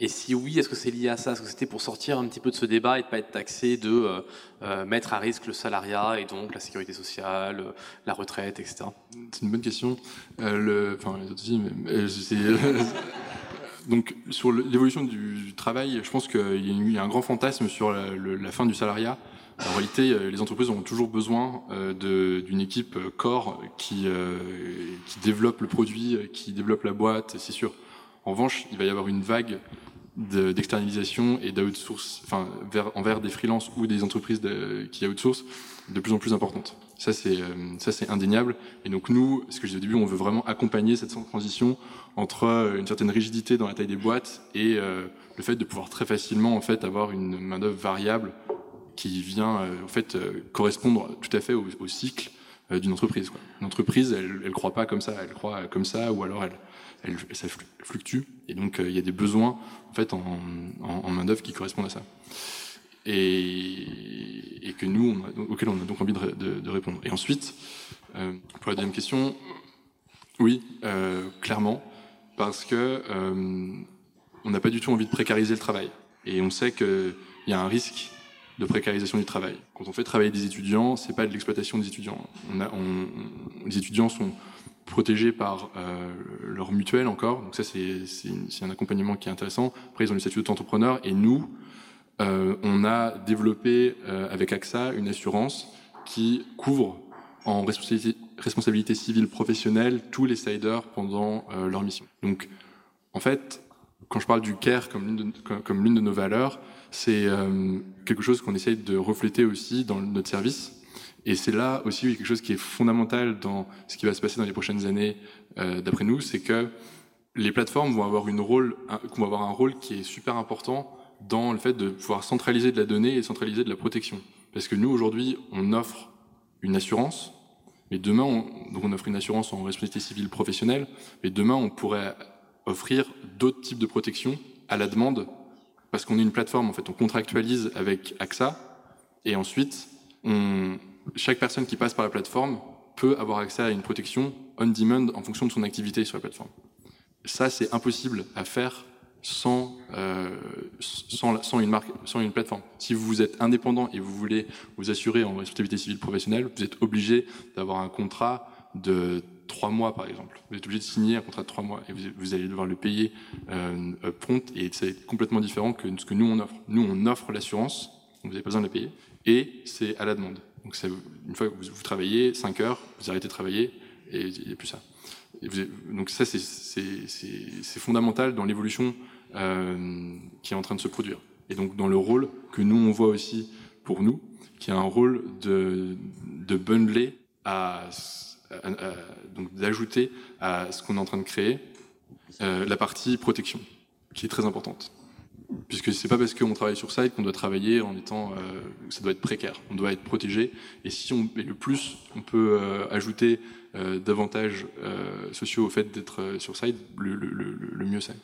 Et si oui, est-ce que c'est lié à ça? Est-ce que c'était pour sortir un petit peu de ce débat et de pas être taxé de euh, euh, mettre à risque le salariat et donc la sécurité sociale, euh, la retraite, etc. C'est une bonne question. Enfin les autres aussi, mais donc sur l'évolution du, travail, je pense qu'il y, a un grand fantasme sur la, fin du salariat. En réalité, les entreprises ont toujours besoin d'une équipe corps qui, développe le produit, qui développe la boîte, c'est sûr. En revanche, il va y avoir une vague de- d'externalisation et d'outsource, enfin, vers, envers des freelances ou des entreprises de- qui outsourcent de plus en plus importante. Ça, c'est euh, ça, c'est indéniable. Et donc nous, ce que je disais au début, on veut vraiment accompagner cette transition entre euh, une certaine rigidité dans la taille des boîtes et euh, le fait de pouvoir très facilement en fait avoir une main d'œuvre variable qui vient en fait correspondre tout à fait au, au cycle d'une entreprise. Une entreprise, elle, elle croit pas comme ça, elle croit comme ça, ou alors elle, elle, ça flu- fluctue. Et donc euh, il y a des besoins en fait en, en, en main d'œuvre qui correspondent à ça. Et, que nous, on auquel on a donc envie de, ré- de- de répondre. Et ensuite, euh, pour la deuxième question, oui, euh, clairement, parce que euh, on n'a pas du tout envie de précariser le travail. Et on sait qu'il y a un risque de précarisation du travail. Quand on fait travailler des étudiants, c'est pas de l'exploitation des étudiants. On a, on- les étudiants sont protégés par euh, leur mutuelle encore, donc ça c'est un accompagnement qui est intéressant. Après ils ont le statut d'auto-entrepreneur et nous, euh, on a développé euh, avec AXA une assurance qui couvre en responsabilité, civile professionnelle tous les siders pendant euh, leur mission. Donc, en fait, quand je parle du care comme l'une de, comme, comme l'une de nos valeurs, c'est euh, quelque chose qu'on essaye de refléter aussi dans notre service. Et c'est là aussi quelque chose qui est fondamental dans ce qui va se passer dans les prochaines années, euh, d'après nous, c'est que les plateformes vont avoir, une rôle, un, vont avoir un rôle qui est super important dans le fait de pouvoir centraliser de la donnée et centraliser de la protection. Parce que nous, aujourd'hui, on offre une assurance, mais demain, on, donc on offre une assurance en responsabilité civile professionnelle, mais demain, on pourrait offrir d'autres types de protection à la demande parce qu'on est une plateforme, en fait, on contractualise avec AXA, et ensuite, chaque personne qui passe par la plateforme peut avoir accès à une protection on demand en fonction de son activité sur la plateforme. Ça, c'est impossible à faire sans, euh, sans, sans, une marque, sans une plateforme. Si vous êtes indépendant et vous voulez vous assurer en responsabilité civile professionnelle, vous êtes obligé d'avoir un contrat de trois mois, par exemple. Vous êtes obligé de signer un contrat de trois mois et vous, allez devoir le payer euh, prompt et c'est complètement différent que ce que nous on offre. Nous, on offre l'assurance, vous n'avez pas besoin de la payer, et c'est à la demande. Donc, une fois que vous, travaillez 5 heures, vous arrêtez de travailler et il n'y a plus ça. Donc ça, c'est fondamental dans l'évolution euh, qui est en train de se produire. Et donc dans le rôle que nous, on voit aussi pour nous, qui est un rôle de, de bundler, à donc d'ajouter à ce qu'on est en train de créer euh, la partie protection, qui est très importante. Puisque c'est pas parce qu'on travaille sur site qu'on doit travailler en étant, euh, ça doit être précaire. On doit être protégé. Et si on, et le plus on peut euh, ajouter euh, d'avantages euh, sociaux au fait d'être euh, sur site, le, le, le, le mieux c'est.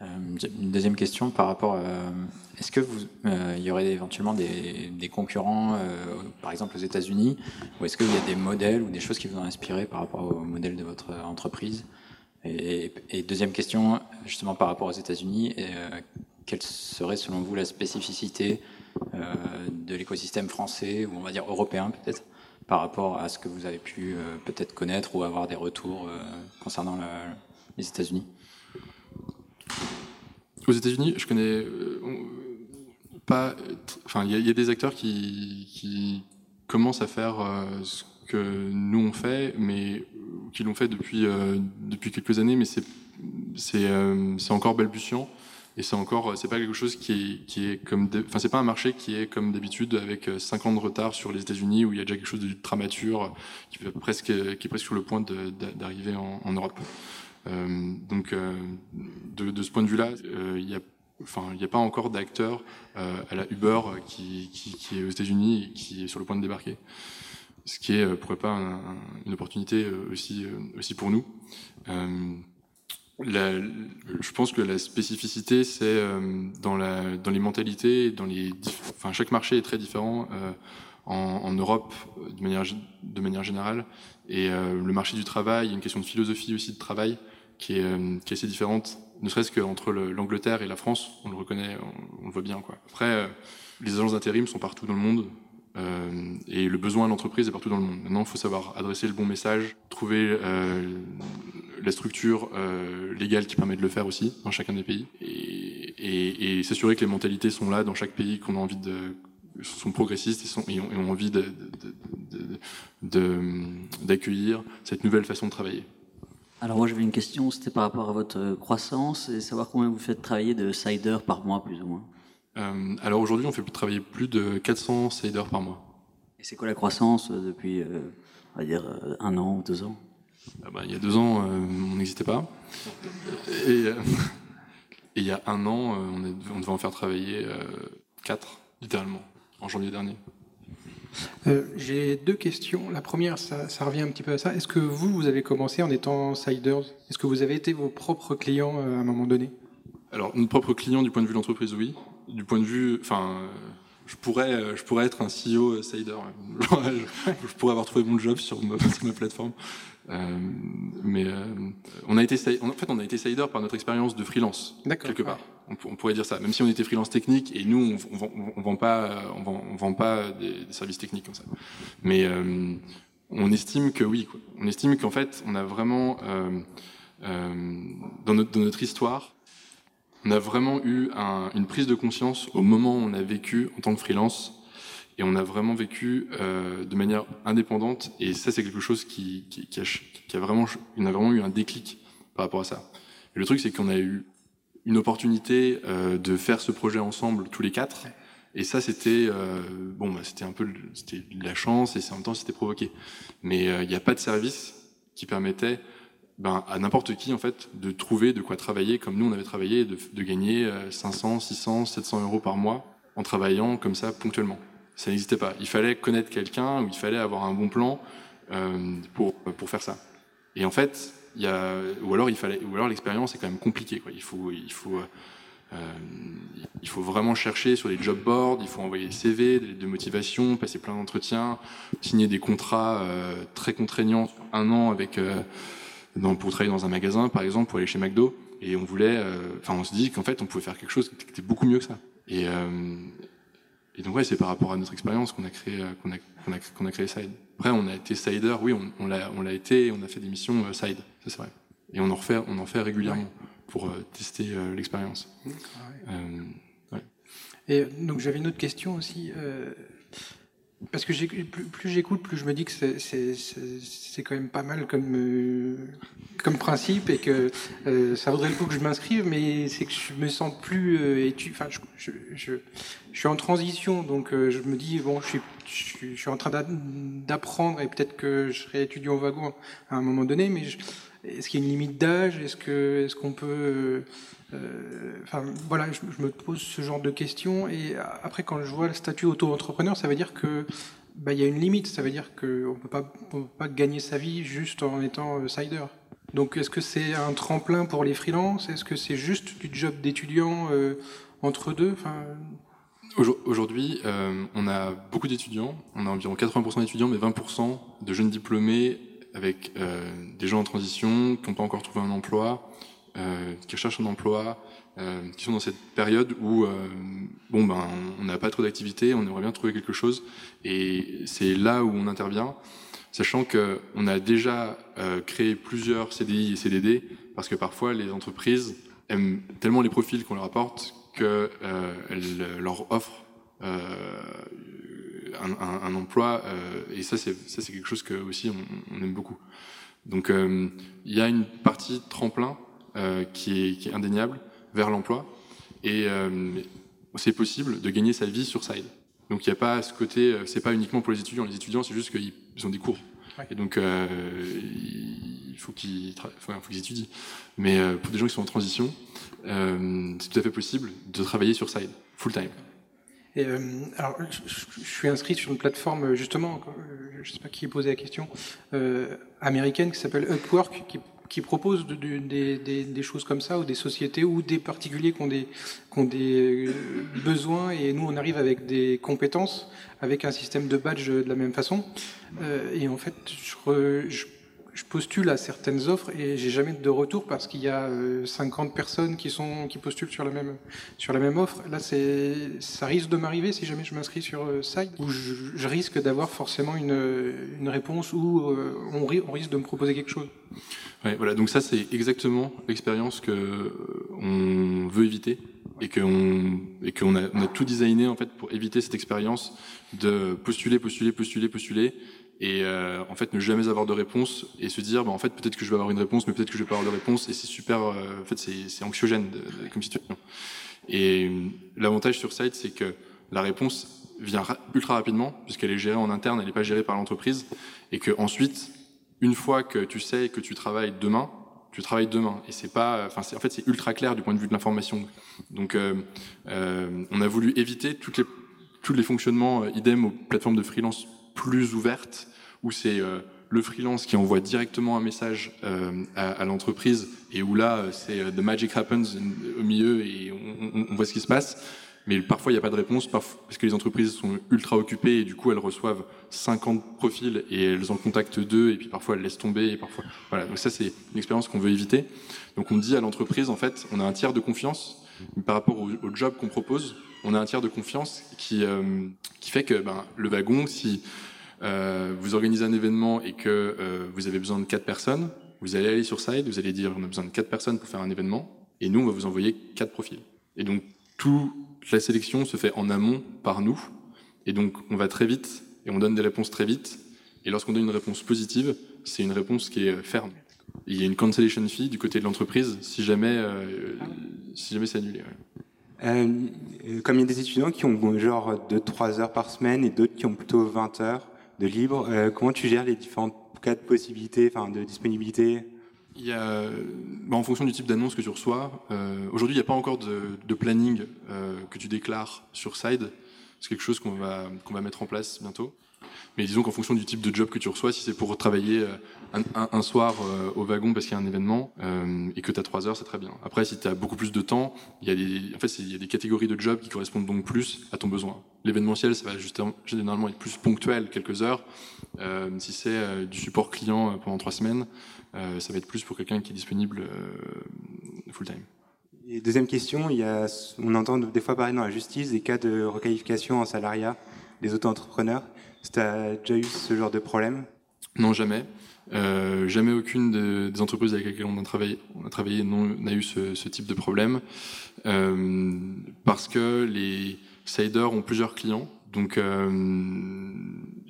Euh, une deuxième question par rapport, euh, est-ce que vous, euh, il y aurait éventuellement des, concurrents, par exemple aux États-Unis, ou est-ce qu'il y a des modèles ou des choses qui vous ont inspiré par rapport au modèle de votre entreprise? Et, deuxième question, justement par rapport aux États-Unis, quelle serait selon vous la spécificité de l'écosystème français ou on va dire européen peut-être par rapport à ce que vous avez pu peut-être connaître ou avoir des retours concernant les États-Unis? Aux États-Unis, je connais euh, pas. Enfin, il y, a des acteurs qui, qui commencent à faire euh, ce que nous on fait, mais qui l'ont fait depuis euh, depuis quelques années, mais c'est euh, encore balbutiant et c'est encore c'est pas quelque chose qui est qui est comme enfin c'est pas un marché qui est comme d'habitude avec 5 ans de retard sur les États-Unis où il y a déjà quelque chose d'ultra mature qui peut presque qui est presque sur le point d'arriver en Europe. Euh, donc, euh, de, ce point de vue-là, euh, il n'y a pas encore d'acteur à la Uber qui, est aux États-Unis et qui est sur le point de débarquer. Ce qui est, pourquoi pas, un, un, une opportunité aussi, pour nous. Je pense que la spécificité, c'est dans, les mentalités, dans les, enfin, chaque marché est très différent en, Europe de manière générale. Et euh, le marché du travail, il y a une question de philosophie aussi de travail qui est, euh, qui est assez différente, ne serait-ce qu'entre l'Angleterre et la France, on le reconnaît, on, le voit bien. Quoi. Après, euh, les agences d'intérim sont partout dans le monde, euh, et le besoin de l'entreprise est partout dans le monde. Maintenant, il faut savoir adresser le bon message, trouver euh, la structure euh, légale qui permet de le faire aussi dans chacun des pays, et, et, et s'assurer que les mentalités sont là dans chaque pays qu'on a envie de sont progressistes et, sont, et, ont, et ont, envie d'accueillir cette nouvelle façon de travailler. Alors moi j'avais une question, c'était par rapport à votre croissance et savoir combien vous faites travailler de siders par mois plus ou moins. Euh, alors aujourd'hui on fait travailler plus de 400 siders par mois. Et c'est quoi la croissance depuis, euh, on va dire, euh, un an ou deux ans? Ah bah, Il y a deux ans on n'existait pas. Et, et, il y a un an on, est, on devait en faire travailler quatre, littéralement, en janvier dernier. Euh, J'ai deux questions. La première, ça, ça, revient un petit peu à ça. Est-ce que vous, vous avez commencé en étant siders? Est-ce que vous avez été vos propres clients euh, à un moment donné? Alors, nos propres clients du point de vue de l'entreprise, oui. Du point de vue, enfin, je pourrais, je pourrais être un CEO sider. je, je, pourrais avoir trouvé mon job sur ma, sur ma plateforme. Euh, mais euh, on a été, en fait, on a été sider par notre expérience de freelance quelque part. Ouais. On, on, pourrait dire ça, même si on était freelance technique et nous, on, on, on vend pas, on vend, pas des, des, services techniques comme ça. Mais euh, on estime que oui, quoi. on estime qu'en fait, on a vraiment euh, euh, dans notre dans notre histoire, on a vraiment eu un, une prise de conscience au moment où on a vécu en tant que freelance et on a vraiment vécu euh, de manière indépendante et ça c'est quelque chose qui, qui, qui, a, qui, a, vraiment on a vraiment eu un déclic par rapport à ça. Et le truc c'est qu'on a eu une opportunité euh, de faire ce projet ensemble tous les quatre. Et ça c'était euh, bon bah, c'était un peu c'était de la chance et en même temps c'était provoqué. Mais euh, il n'y a pas de service qui permettait ben, à n'importe qui en fait de trouver de quoi travailler comme nous on avait travaillé de, de gagner 500 600 700 euros par mois en travaillant comme ça ponctuellement ça n'existait pas. Il fallait connaître quelqu'un ou il fallait avoir un bon plan euh, pour, pour faire ça. Et en fait, y a, ou alors il fallait, ou alors l'expérience est quand même compliquée. Il faut, il faut, il faut vraiment chercher sur les job boards, il faut envoyer des CV, des lettres de motivation, passer plein d'entretiens, signer des contrats très contraignants, un an avec pour travailler dans un magasin, par exemple, pour aller chez McDo. Et on voulait, enfin, on se dit qu'en fait, on pouvait faire quelque chose qui était beaucoup mieux que ça. Et, et donc ouais, c'est par rapport à notre expérience qu'on a créé qu'on a, qu'on a, qu'on a, créé Side. Après, on a été sider, oui, on, on l'a on l'a été, on a fait des missions euh, side, ça c'est vrai. Et on en refait, on en fait régulièrement pour euh, tester euh, l'expérience. Ouais. Et donc j'avais une autre question aussi. Parce que plus, plus j'écoute, plus je me dis que c'est quand même pas mal comme, euh, principe et que euh, ça vaudrait le coup que je m'inscrive, mais c'est que je me sens plus euh, Enfin, je, suis en transition, donc euh, je me dis bon, je suis, en train d'apprendre et peut-être que je serai étudiant au wagon à un moment donné, mais est-ce qu'il y a une limite d'âge? Est-ce est-ce qu'on peut enfin, voilà, je, me pose ce genre de questions. Et après, quand je vois le statut auto-entrepreneur, ça veut dire que bah, il y a une limite. Ça veut dire qu'on pas, peut pas gagner sa vie juste en étant euh, sider. Donc, est-ce que c'est un tremplin pour les freelances? Est-ce que c'est juste du job d'étudiant euh, entre deux? Aujourd'hui, on a beaucoup d'étudiants. On a environ 80% d'étudiants, mais 20% de jeunes diplômés avec des gens en transition qui n'ont pas encore trouvé un emploi, euh, qui recherchent un emploi, euh, qui sont dans cette période où euh, bon ben on n'a pas trop d'activité, on aimerait bien trouver quelque chose, et c'est là où on intervient, sachant que on a déjà créé plusieurs CDI et CDD parce que parfois les entreprises aiment tellement les profils qu'on leur apporte qu'elles leur offrent un, un, un, emploi et ça c'est ça c'est quelque chose que aussi on, on aime beaucoup. Donc il y a une partie tremplin euh, qui est, qui, est, indéniable vers l'emploi. Et euh, c'est possible de gagner sa vie sur Side. Donc il n'y a pas ce côté, euh, c'est pas uniquement pour les étudiants. Les étudiants, c'est juste qu'ils ont des cours. Et donc euh, il faut qu'ils faut, faut étudient. Mais euh, pour des gens qui sont en transition, euh, c'est tout à fait possible de travailler sur Side, full time. Et alors, je, je, suis inscrit sur une plateforme, justement, je ne sais pas qui posé la question, américaine qui s'appelle Upwork, qui qui proposent de, de, des, choses comme ça, ou des sociétés, ou des particuliers qui ont des, qui ont des euh, besoins, et nous on arrive avec des compétences, avec un système de badge de la même façon. Euh, et en fait, je, je je postule à certaines offres et j'ai jamais de retour parce qu'il y a 50 euh, personnes qui sont qui postulent sur la même sur la même offre. Là, c'est ça risque de m'arriver si jamais je m'inscris sur euh, Site où je, je risque d'avoir forcément une, une réponse où euh, on, on, risque de me proposer quelque chose. Ouais, voilà. Donc ça, c'est exactement l'expérience que on veut éviter et qu'on et qu'on a, on a tout designé en fait pour éviter cette expérience de postuler, postuler, postuler, postuler et euh, en fait ne jamais avoir de réponse et se dire bah, en fait peut-être que je vais avoir une réponse mais peut-être que je vais pas avoir de réponse. Et c'est super euh, en fait c'est anxiogène de, comme situation. Et euh, l'avantage sur site c'est que la réponse vient ra ultra rapidement puisqu'elle est gérée en interne elle n'est pas gérée par l'entreprise. Et que ensuite une fois que tu sais que tu travailles demain tu travailles demain. Et c'est pas enfin c'est en fait c'est ultra clair du point de vue de l'information. Donc euh, euh, on a voulu éviter toutes les tous les fonctionnements euh, idem aux plateformes de freelance plus ouverte, où c'est euh, le freelance qui envoie directement un message euh, à, à l'entreprise et où là, euh, c'est euh, the magic happens au milieu et on, on, on voit ce qui se passe. Mais parfois, il n'y a pas de réponse parce que les entreprises sont ultra occupées et du coup, elles reçoivent 50 profils et elles en contactent deux et puis parfois elles laissent tomber et parfois, voilà. Donc ça, c'est une expérience qu'on veut éviter. Donc on dit à l'entreprise, en fait, on a un tiers de confiance par rapport au, au job qu'on propose. On a un tiers de confiance qui, euh, fait que ben, le wagon, si euh, vous organisez un événement et que euh, vous avez besoin de quatre personnes, vous allez aller sur site, vous allez dire on a besoin de quatre personnes pour faire un événement, et nous on va vous envoyer quatre profils. Et donc toute la sélection se fait en amont par nous, et donc on va très vite et on donne des réponses très vite. Et lorsqu'on donne une réponse positive, c'est une réponse qui est ferme. Il y a une cancellation fee du côté de l'entreprise si jamais si jamais c'est annulé. Euh, comme il y a des étudiants qui ont genre 2-3 heures par semaine et d'autres qui ont plutôt 20 heures, de libre. Euh, comment tu gères les différents cas de possibilités, enfin de disponibilité? Il y a, bah en fonction du type d'annonce que tu reçois, euh, aujourd'hui il n'y a pas encore de, de planning euh, que tu déclares sur Side. C'est quelque chose qu'on va qu'on va mettre en place bientôt. Mais disons qu'en fonction du type de job que tu reçois, si c'est pour travailler euh, un, soir euh, au wagon parce qu'il y a un événement euh, et que tu as trois heures, c'est très bien. Après, si tu as beaucoup plus de temps, il y, a des, en fait, y a des catégories de jobs qui correspondent donc plus à ton besoin. L'événementiel, ça va justement, généralement être plus ponctuel, quelques heures. Si c'est du support client pendant trois semaines, ça va être plus pour quelqu'un qui est disponible full-time. Et deuxième question, il y a, on entend des fois parler dans la justice des cas de requalification en salariat des auto-entrepreneurs. Tu as déjà eu ce genre de problème? Non, jamais. Euh, jamais aucune de, des entreprises avec lesquelles on a travaillé, n'a eu ce, type de problème. Euh, parce que les siders ont plusieurs clients. Donc, euh,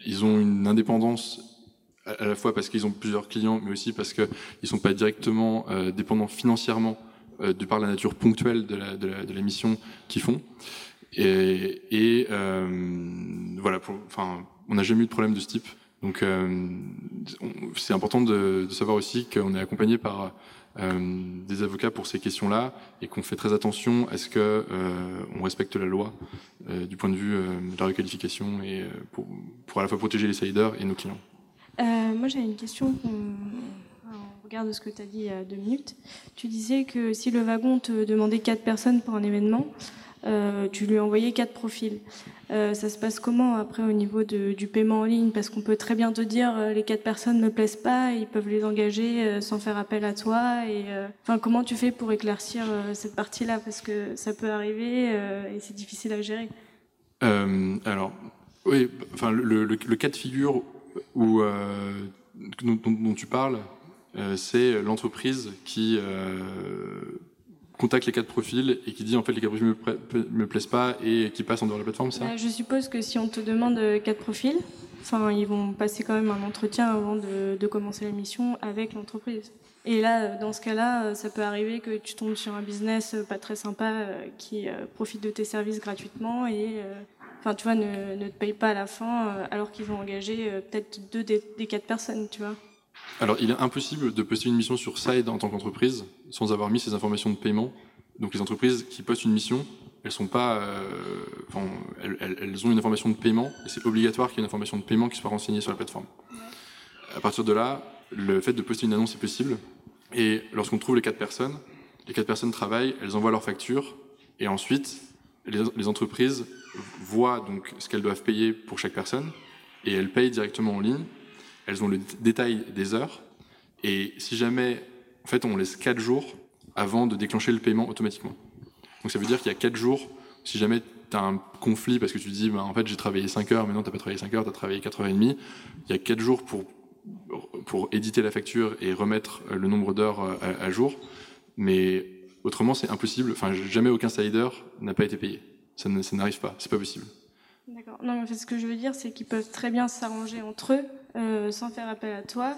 ils ont une indépendance à, la fois parce qu'ils ont plusieurs clients, mais aussi parce qu'ils ne sont pas directement dépendants financièrement de par la nature ponctuelle de la, de mission qu'ils font. Et, voilà, pour, on n'a jamais eu de problème de ce type. Donc, euh, c'est important de, savoir aussi qu'on est accompagné par euh, des avocats pour ces questions-là et qu'on fait très attention à ce que euh, on respecte la loi du point de vue de la requalification et pour, à la fois protéger les siders et nos clients. moi, j'avais une question. On regarde ce que tu as dit il y a deux minutes. Tu disais que si le wagon te demandait quatre personnes pour un événement, euh, tu lui envoyais quatre profils. Euh, ça se passe comment après au niveau du paiement en ligne? Parce qu'on peut très bien te dire euh, les quatre personnes ne me plaisent pas, ils peuvent les engager sans faire appel à toi. Enfin, comment tu fais pour éclaircir cette partie-là? Parce que ça peut arriver et c'est difficile à gérer. alors, oui, enfin le, cas de figure dont, tu parles, c'est l'entreprise qui contacte les quatre profils et qui dit en fait les quatre profils me, me plaisent pas et qui passe en dehors de la plateforme, ça? Bah, Je suppose que si on te demande quatre profils, ils vont passer quand même un entretien avant de, commencer la mission avec l'entreprise. Et là, dans ce cas-là, ça peut arriver que tu tombes sur un business pas très sympa qui profite de tes services gratuitement et enfin tu vois ne, te paye pas à la fin alors qu'ils ont engagé peut-être deux des, des quatre personnes, tu vois. Alors, il est impossible de poster une mission sur Side en tant qu'entreprise sans avoir mis ces informations de paiement. Donc, les entreprises qui postent une mission, elles sont pas, euh, elles, ont une information de paiement et c'est obligatoire qu'il y ait une information de paiement qui soit renseignée sur la plateforme. À partir de là, le fait de poster une annonce est possible. Et lorsqu'on trouve les quatre personnes, les quatre personnes travaillent, elles envoient leurs factures et ensuite, les, les entreprises voient donc ce qu'elles doivent payer pour chaque personne et elles payent directement en ligne elles ont le détail des heures. Et si jamais, en fait, on laisse 4 jours avant de déclencher le paiement automatiquement. Donc ça veut dire qu'il y a 4 jours, si jamais tu as un conflit parce que tu te dis, bah, en fait, j'ai travaillé 5 heures, mais non, tu pas travaillé 5 heures, tu as travaillé 4 heures et demie, il y a 4 jours pour, pour éditer la facture et remettre le nombre d'heures à, à, jour. Mais autrement, c'est impossible. Enfin, jamais aucun sider n'a pas été payé. Ça n'arrive pas, c'est pas possible. D'accord. Non, mais en fait, ce que je veux dire, c'est qu'ils peuvent très bien s'arranger entre eux euh, sans faire appel à toi.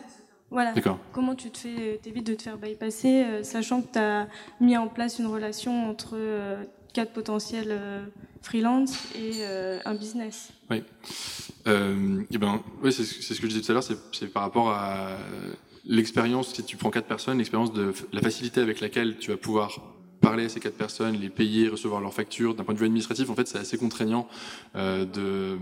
Voilà. Comment tu te fais, t'évites de te faire bypasser, euh, sachant que tu as mis en place une relation entre euh, quatre potentiels euh, freelance et euh, un business. Oui. et ben, ouais, c'est ce que je disais tout à l'heure, c'est par rapport à l'expérience. Si tu prends quatre personnes, l'expérience de la facilité avec laquelle tu vas pouvoir parler ces quatre personnes, les payer, recevoir leurs factures. D'un point de vue administratif, en fait, c'est assez contraignant euh, de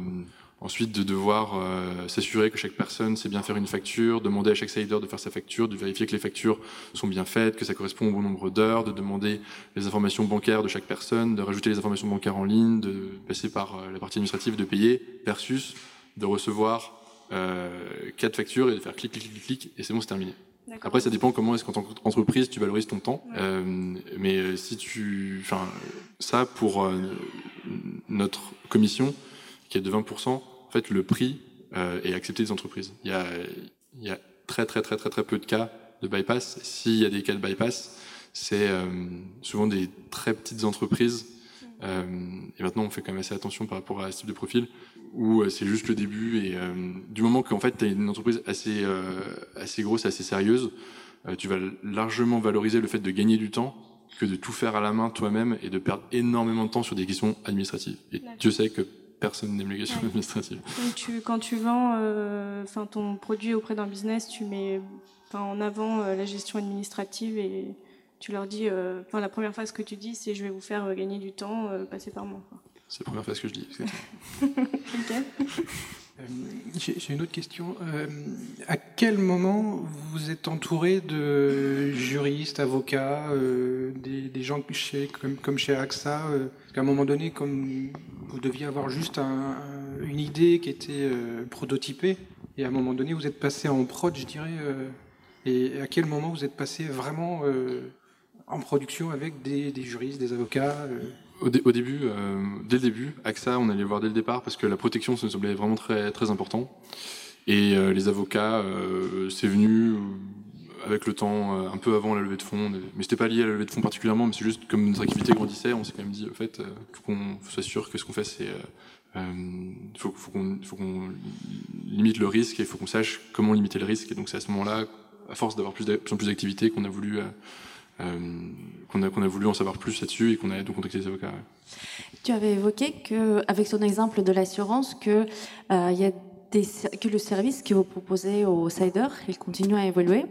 ensuite de devoir euh, s'assurer que chaque personne sait bien faire une facture, demander à chaque sider de faire sa facture, de vérifier que les factures sont bien faites, que ça correspond au bon nombre d'heures, de demander les informations bancaires de chaque personne, de rajouter les informations bancaires en ligne, de passer par euh, la partie administrative de payer, versus de recevoir euh, quatre factures et de faire clic, clic, clic, clic, et c'est bon, c'est terminé. Après, ça dépend comment est-ce qu'en tant qu'entreprise tu valorises ton temps. Ouais. Euh, mais si tu, enfin, ça pour euh, notre commission qui est de 20%, en fait, le prix euh, est accepté des entreprises. Il y a, il y a très très très très très peu de cas de bypass. S'il y a des cas de bypass, c'est euh, souvent des très petites entreprises. Euh, et maintenant, on fait quand même assez attention par rapport à ce type de profil où euh, c'est juste le début et euh, du moment qu'en fait tu as une entreprise assez euh, assez grosse, assez sérieuse, tu vas largement valoriser le fait de gagner du temps que de tout faire à la main toi-même et de perdre énormément de temps sur des questions administratives. Et Dieu sait que personne n'aime les questions ouais. administratives. Donc tu, quand tu vends enfin ton produit auprès d'un business, tu mets en avant la gestion administrative et tu leur dis, enfin la première phrase que tu dis, c'est je vais vous faire gagner du temps, passer par moi. C'est la première phrase que je dis. Euh, j'ai une autre question. Euh, à quel moment vous êtes entouré de juristes, avocats, euh, des, gens chez, comme, chez AXA Parce qu'à un moment donné, comme vous deviez avoir juste une idée qui était prototypée, et à un moment donné, vous êtes passé en prod, je dirais. et à quel moment vous êtes passé vraiment en production avec des, des juristes, des avocats au, début, euh, dès le début, AXA, on allait voir dès le départ parce que la protection, ça nous semblait vraiment très, très important. Et euh, les avocats, euh, c'est venu avec le temps, un peu avant la levée de fonds. Mais c'était pas lié à la levée de fonds particulièrement, mais c'est juste comme notre activité grandissait, on s'est quand même dit, en fait, faut qu'on soit sûr que ce qu'on fait, c'est il faut, faut qu'on limite le risque et il faut qu'on sache comment limiter le risque. Et donc c'est à ce moment-là, à force d'avoir plus en plus d'activités, qu'on a voulu euh, qu'on a, qu'on a voulu en savoir plus là-dessus et qu'on a donc contacté les avocats. Tu avais évoqué que, avec ton exemple de l'assurance, que euh, que le service que vous proposez aux siders, il continue à évoluer.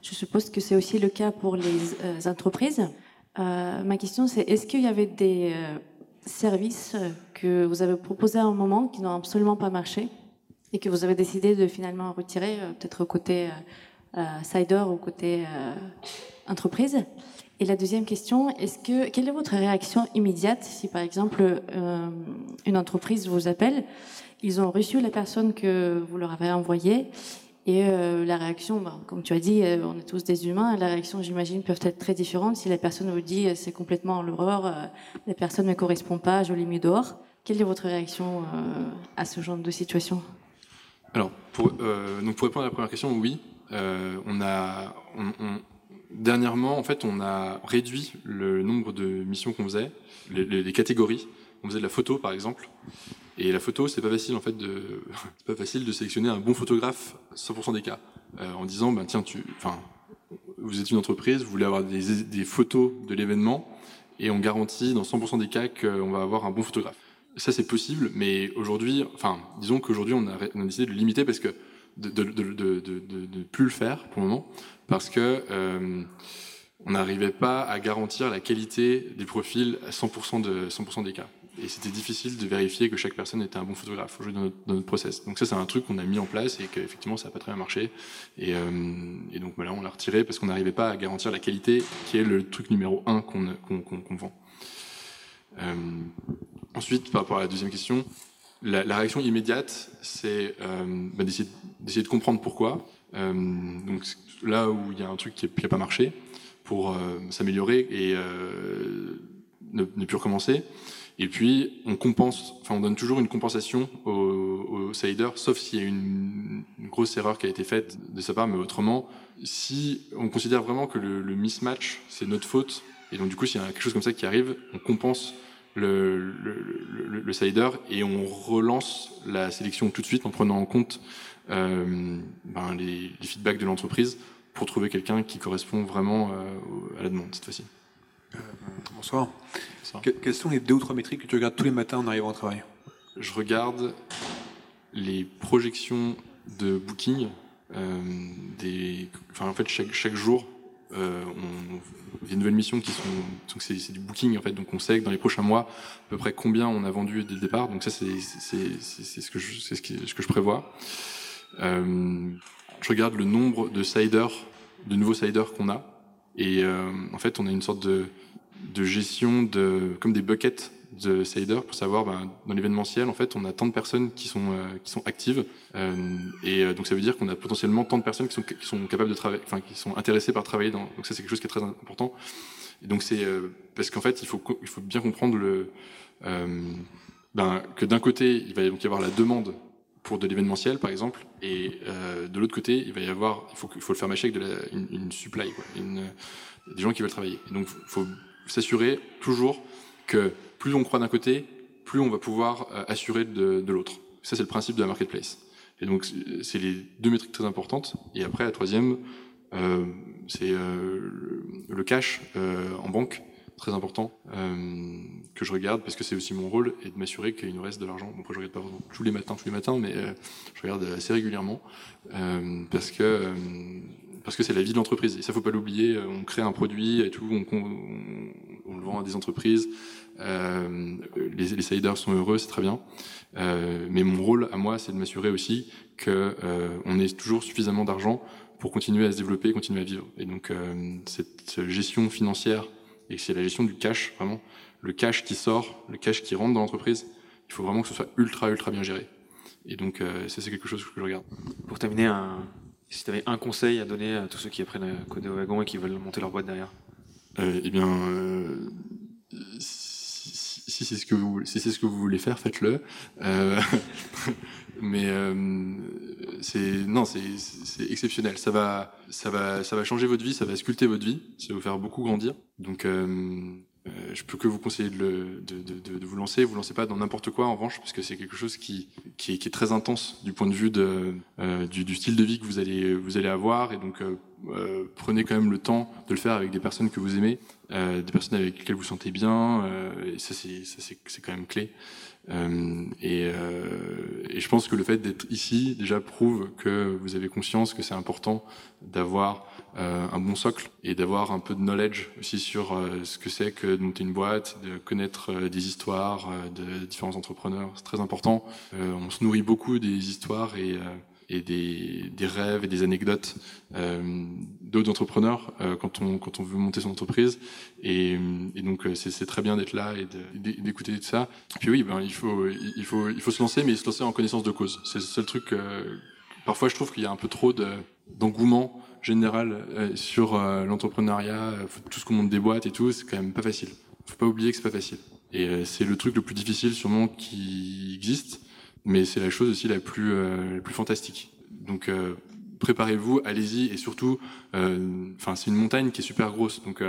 Je suppose que c'est aussi le cas pour les euh, entreprises. ma question, c'est est-ce qu'il y avait des services que vous avez proposés à un moment qui n'ont absolument pas marché et que vous avez décidé de finalement retirer, peut-être côté cider ou côté entreprise Et la deuxième question, est-ce que quelle est votre réaction immédiate si par exemple euh, une entreprise vous appelle, ils ont reçu la personne que vous leur avez envoyée et euh, la réaction, comme tu as dit, euh, on est tous des humains. La réaction, j'imagine, peuvent être très différentes. Si la personne vous dit c'est complètement l'horreur, la personne ne correspond pas, je l'ai mis dehors. Quelle est votre réaction à ce genre de situation? Alors, pour, donc pour répondre à la première question, oui, on a, dernièrement, en fait, on a réduit le nombre de missions qu'on faisait, les, catégories. On faisait de la photo, par exemple. Et la photo, c'est pas facile, en fait, de, pas facile de sélectionner un bon photographe 100% des cas. Euh, en disant, ben, tiens, tu, enfin, vous êtes une entreprise, vous voulez avoir des, photos de l'événement, et on garantit dans 100% des cas qu'on va avoir un bon photographe. Ça, c'est possible, mais aujourd'hui, enfin, disons qu'aujourd'hui, on a, on a décidé de le limiter parce que de, de, de, de, plus le faire pour le moment parce que euh, on n'arrivait pas à garantir la qualité des profils à 100% de 100% des cas. Et c'était difficile de vérifier que chaque personne était un bon photographe dans notre, process. Donc ça, c'est un truc qu'on a mis en place et qu'effectivement, ça n'a pas très bien marché. Et, euh, et donc voilà, on l'a retiré parce qu'on n'arrivait pas à garantir la qualité, qui est le truc numéro un qu'on vend. Euh, ensuite, par rapport à la deuxième question, la, la réaction immédiate, c'est euh, bah, d'essayer de comprendre pourquoi. Euh, donc là où il y a un truc qui n'a pas marché, pour euh, s'améliorer et euh, ne, plus recommencer. Et puis, on compense, enfin, on donne toujours une compensation au, au sider, sauf s'il y a une, grosse erreur qui a été faite de sa part, mais autrement, si on considère vraiment que le, mismatch, c'est notre faute, et donc du coup, s'il y a quelque chose comme ça qui arrive, on compense le, le, et on relance la sélection tout de suite en prenant en compte ben les, les, feedbacks de l'entreprise pour trouver quelqu'un qui correspond vraiment euh, à la demande cette fois-ci. Euh, bonsoir. quelles sont les deux ou trois métriques que tu regardes tous les matins en arrivant au travail? Je regarde les projections de booking. Euh, des, enfin, en fait, chaque, chaque jour, euh, on, il y a de nouvelles missions qui sont, c'est du booking en fait, donc on sait que dans les prochains mois à peu près combien on a vendu dès le départ. Donc ça c'est ce que je, c'est ce, ce, que je prévois. Euh, je regarde le nombre de siders, de nouveaux siders qu'on a, et euh, en fait on a une sorte de, gestion de comme des buckets de Cider pour savoir ben, dans l'événementiel en fait on a tant de personnes qui sont euh, qui sont actives. Et donc ça veut dire qu'on a potentiellement tant de personnes qui sont qui sont capables de travailler enfin qui sont intéressées par travailler dans donc ça c'est quelque chose qui est très important. Et donc c'est parce qu'en fait il faut il faut bien comprendre le ben, que d'un côté il va donc y avoir la demande pour de l'événementiel par exemple et de l'autre côté il va y avoir il faut il faut le faire matcher avec de la, une, une supply quoi, une, des gens qui veulent travailler donc faut s'assurer toujours que plus on croit d'un côté, plus on va pouvoir euh, assurer de, de l'autre. Ça, c'est le principe de la marketplace. Et donc, c'est les deux métriques très importantes. Et après, la troisième, euh, c'est euh, le cash euh, en banque, très important, euh, que je regarde parce que c'est aussi mon rôle et de m'assurer qu'il nous reste de l'argent. Bon, je regarde pas tous les matins, tous les matins, mais euh, je regarde assez régulièrement parce que parce que c'est la vie de l'entreprise. Et ça, faut pas l'oublier. On crée un produit et tout, on, on, on, le vend à des entreprises. les, les siders sont heureux, c'est très bien. mais mon rôle à moi, c'est de m'assurer aussi que on ait toujours suffisamment d'argent pour continuer à se développer, continuer à vivre. Et donc cette gestion financière et c'est la gestion du cash vraiment, le cash qui sort, le cash qui rentre dans l'entreprise, il faut vraiment que ce soit ultra ultra bien géré. Et donc ça c'est quelque chose que je regarde. Pour terminer, un, si tu avais un conseil à donner à tous ceux qui apprennent à coder au wagon et qui veulent monter leur boîte derrière? Euh, Eh bien, euh, si, si c'est ce que vous, si c'est ce que vous voulez faire, faites-le. Mais euh, c'est non, c'est exceptionnel. Ça va, ça va, ça va changer votre vie, ça va sculpter votre vie, ça va vous faire beaucoup grandir. Donc euh, euh, je peux que vous conseiller de, le, de, de, vous lancer. Vous lancez pas dans n'importe quoi en revanche, parce que c'est quelque chose qui, qui est, qui, est, très intense du point de vue de, euh, du, style de vie que vous allez, vous allez avoir. Et donc euh, euh, prenez quand même le temps de le faire avec des personnes que vous aimez, des personnes avec lesquelles vous sentez bien. et ça, c'est quand même clé. Et, et, je pense que le fait d'être ici déjà prouve que vous avez conscience que c'est important d'avoir euh, un bon socle et d'avoir un peu de knowledge aussi sur euh, ce que c'est que de monter une boîte, de connaître euh, des histoires de différents entrepreneurs. C'est très important. on se nourrit beaucoup des histoires et et des, des, rêves et des anecdotes euh, d'autres entrepreneurs euh, quand, on, quand on veut monter son entreprise. Et, et donc, c'est très bien d'être là et d'écouter tout ça. Et puis oui, ben, il, faut, il, faut, il faut se lancer, mais se lancer en connaissance de cause. C'est le seul truc. Euh, parfois, je trouve qu'il y a un peu trop d'engouement général euh, sur euh, l'entrepreneuriat, euh, tout ce qu'on monte des boîtes et tout, c'est quand même pas facile. Faut pas oublier que c'est pas facile. Et c'est le truc le plus difficile sûrement qui existe, mais c'est la chose aussi la plus, plus fantastique. Donc préparez-vous, allez-y et surtout, enfin c'est une montagne qui est super grosse, donc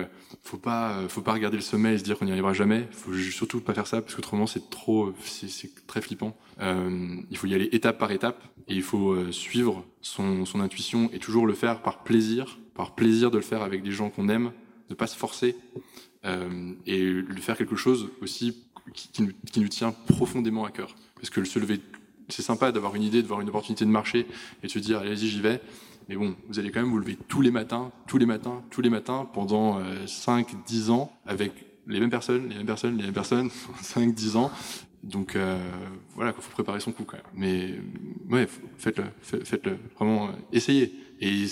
faut pas, faut pas regarder le sommet et se dire qu'on n'y arrivera jamais. Faut surtout pas faire ça parce qu'autrement c'est trop, c'est très flippant. il faut y aller étape par étape et il faut euh, suivre son, intuition et toujours le faire par plaisir, par plaisir de le faire avec des gens qu'on aime, ne pas se forcer euh, et de faire quelque chose aussi qui, nous, tient profondément à cœur. Parce que se lever, c'est sympa d'avoir une idée, de voir une opportunité de marché et de se dire allez-y j'y vais. Mais bon, vous allez quand même vous lever tous les matins, tous les matins, tous les matins pendant euh, 5-10 ans avec les mêmes personnes, les mêmes personnes, les mêmes personnes, 5-10 ans, donc euh, voilà, il faut préparer son coup quand même. Mais ouais, faites-le, faites-le, vraiment, euh, essayez. Et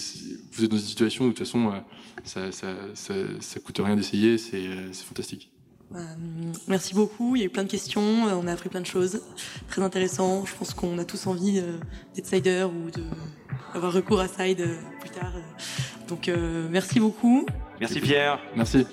vous êtes dans une situation où de toute façon, euh, ça, ça, ça, ça, coûte rien d'essayer, c'est fantastique. Euh, merci beaucoup, il y a eu plein de questions, on a appris plein de choses, très intéressant. Je pense qu'on a tous envie d'être sider ou de avoir recours à side plus tard. Donc merci beaucoup. Merci Pierre. Merci.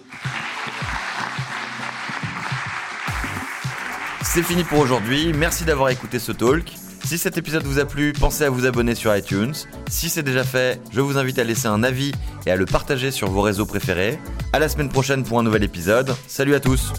C'est fini pour aujourd'hui, merci d'avoir écouté ce talk. Si cet épisode vous a plu, pensez à vous abonner sur iTunes. Si c'est déjà fait, je vous invite à laisser un avis et à le partager sur vos réseaux préférés. À la semaine prochaine pour un nouvel épisode. Salut à tous!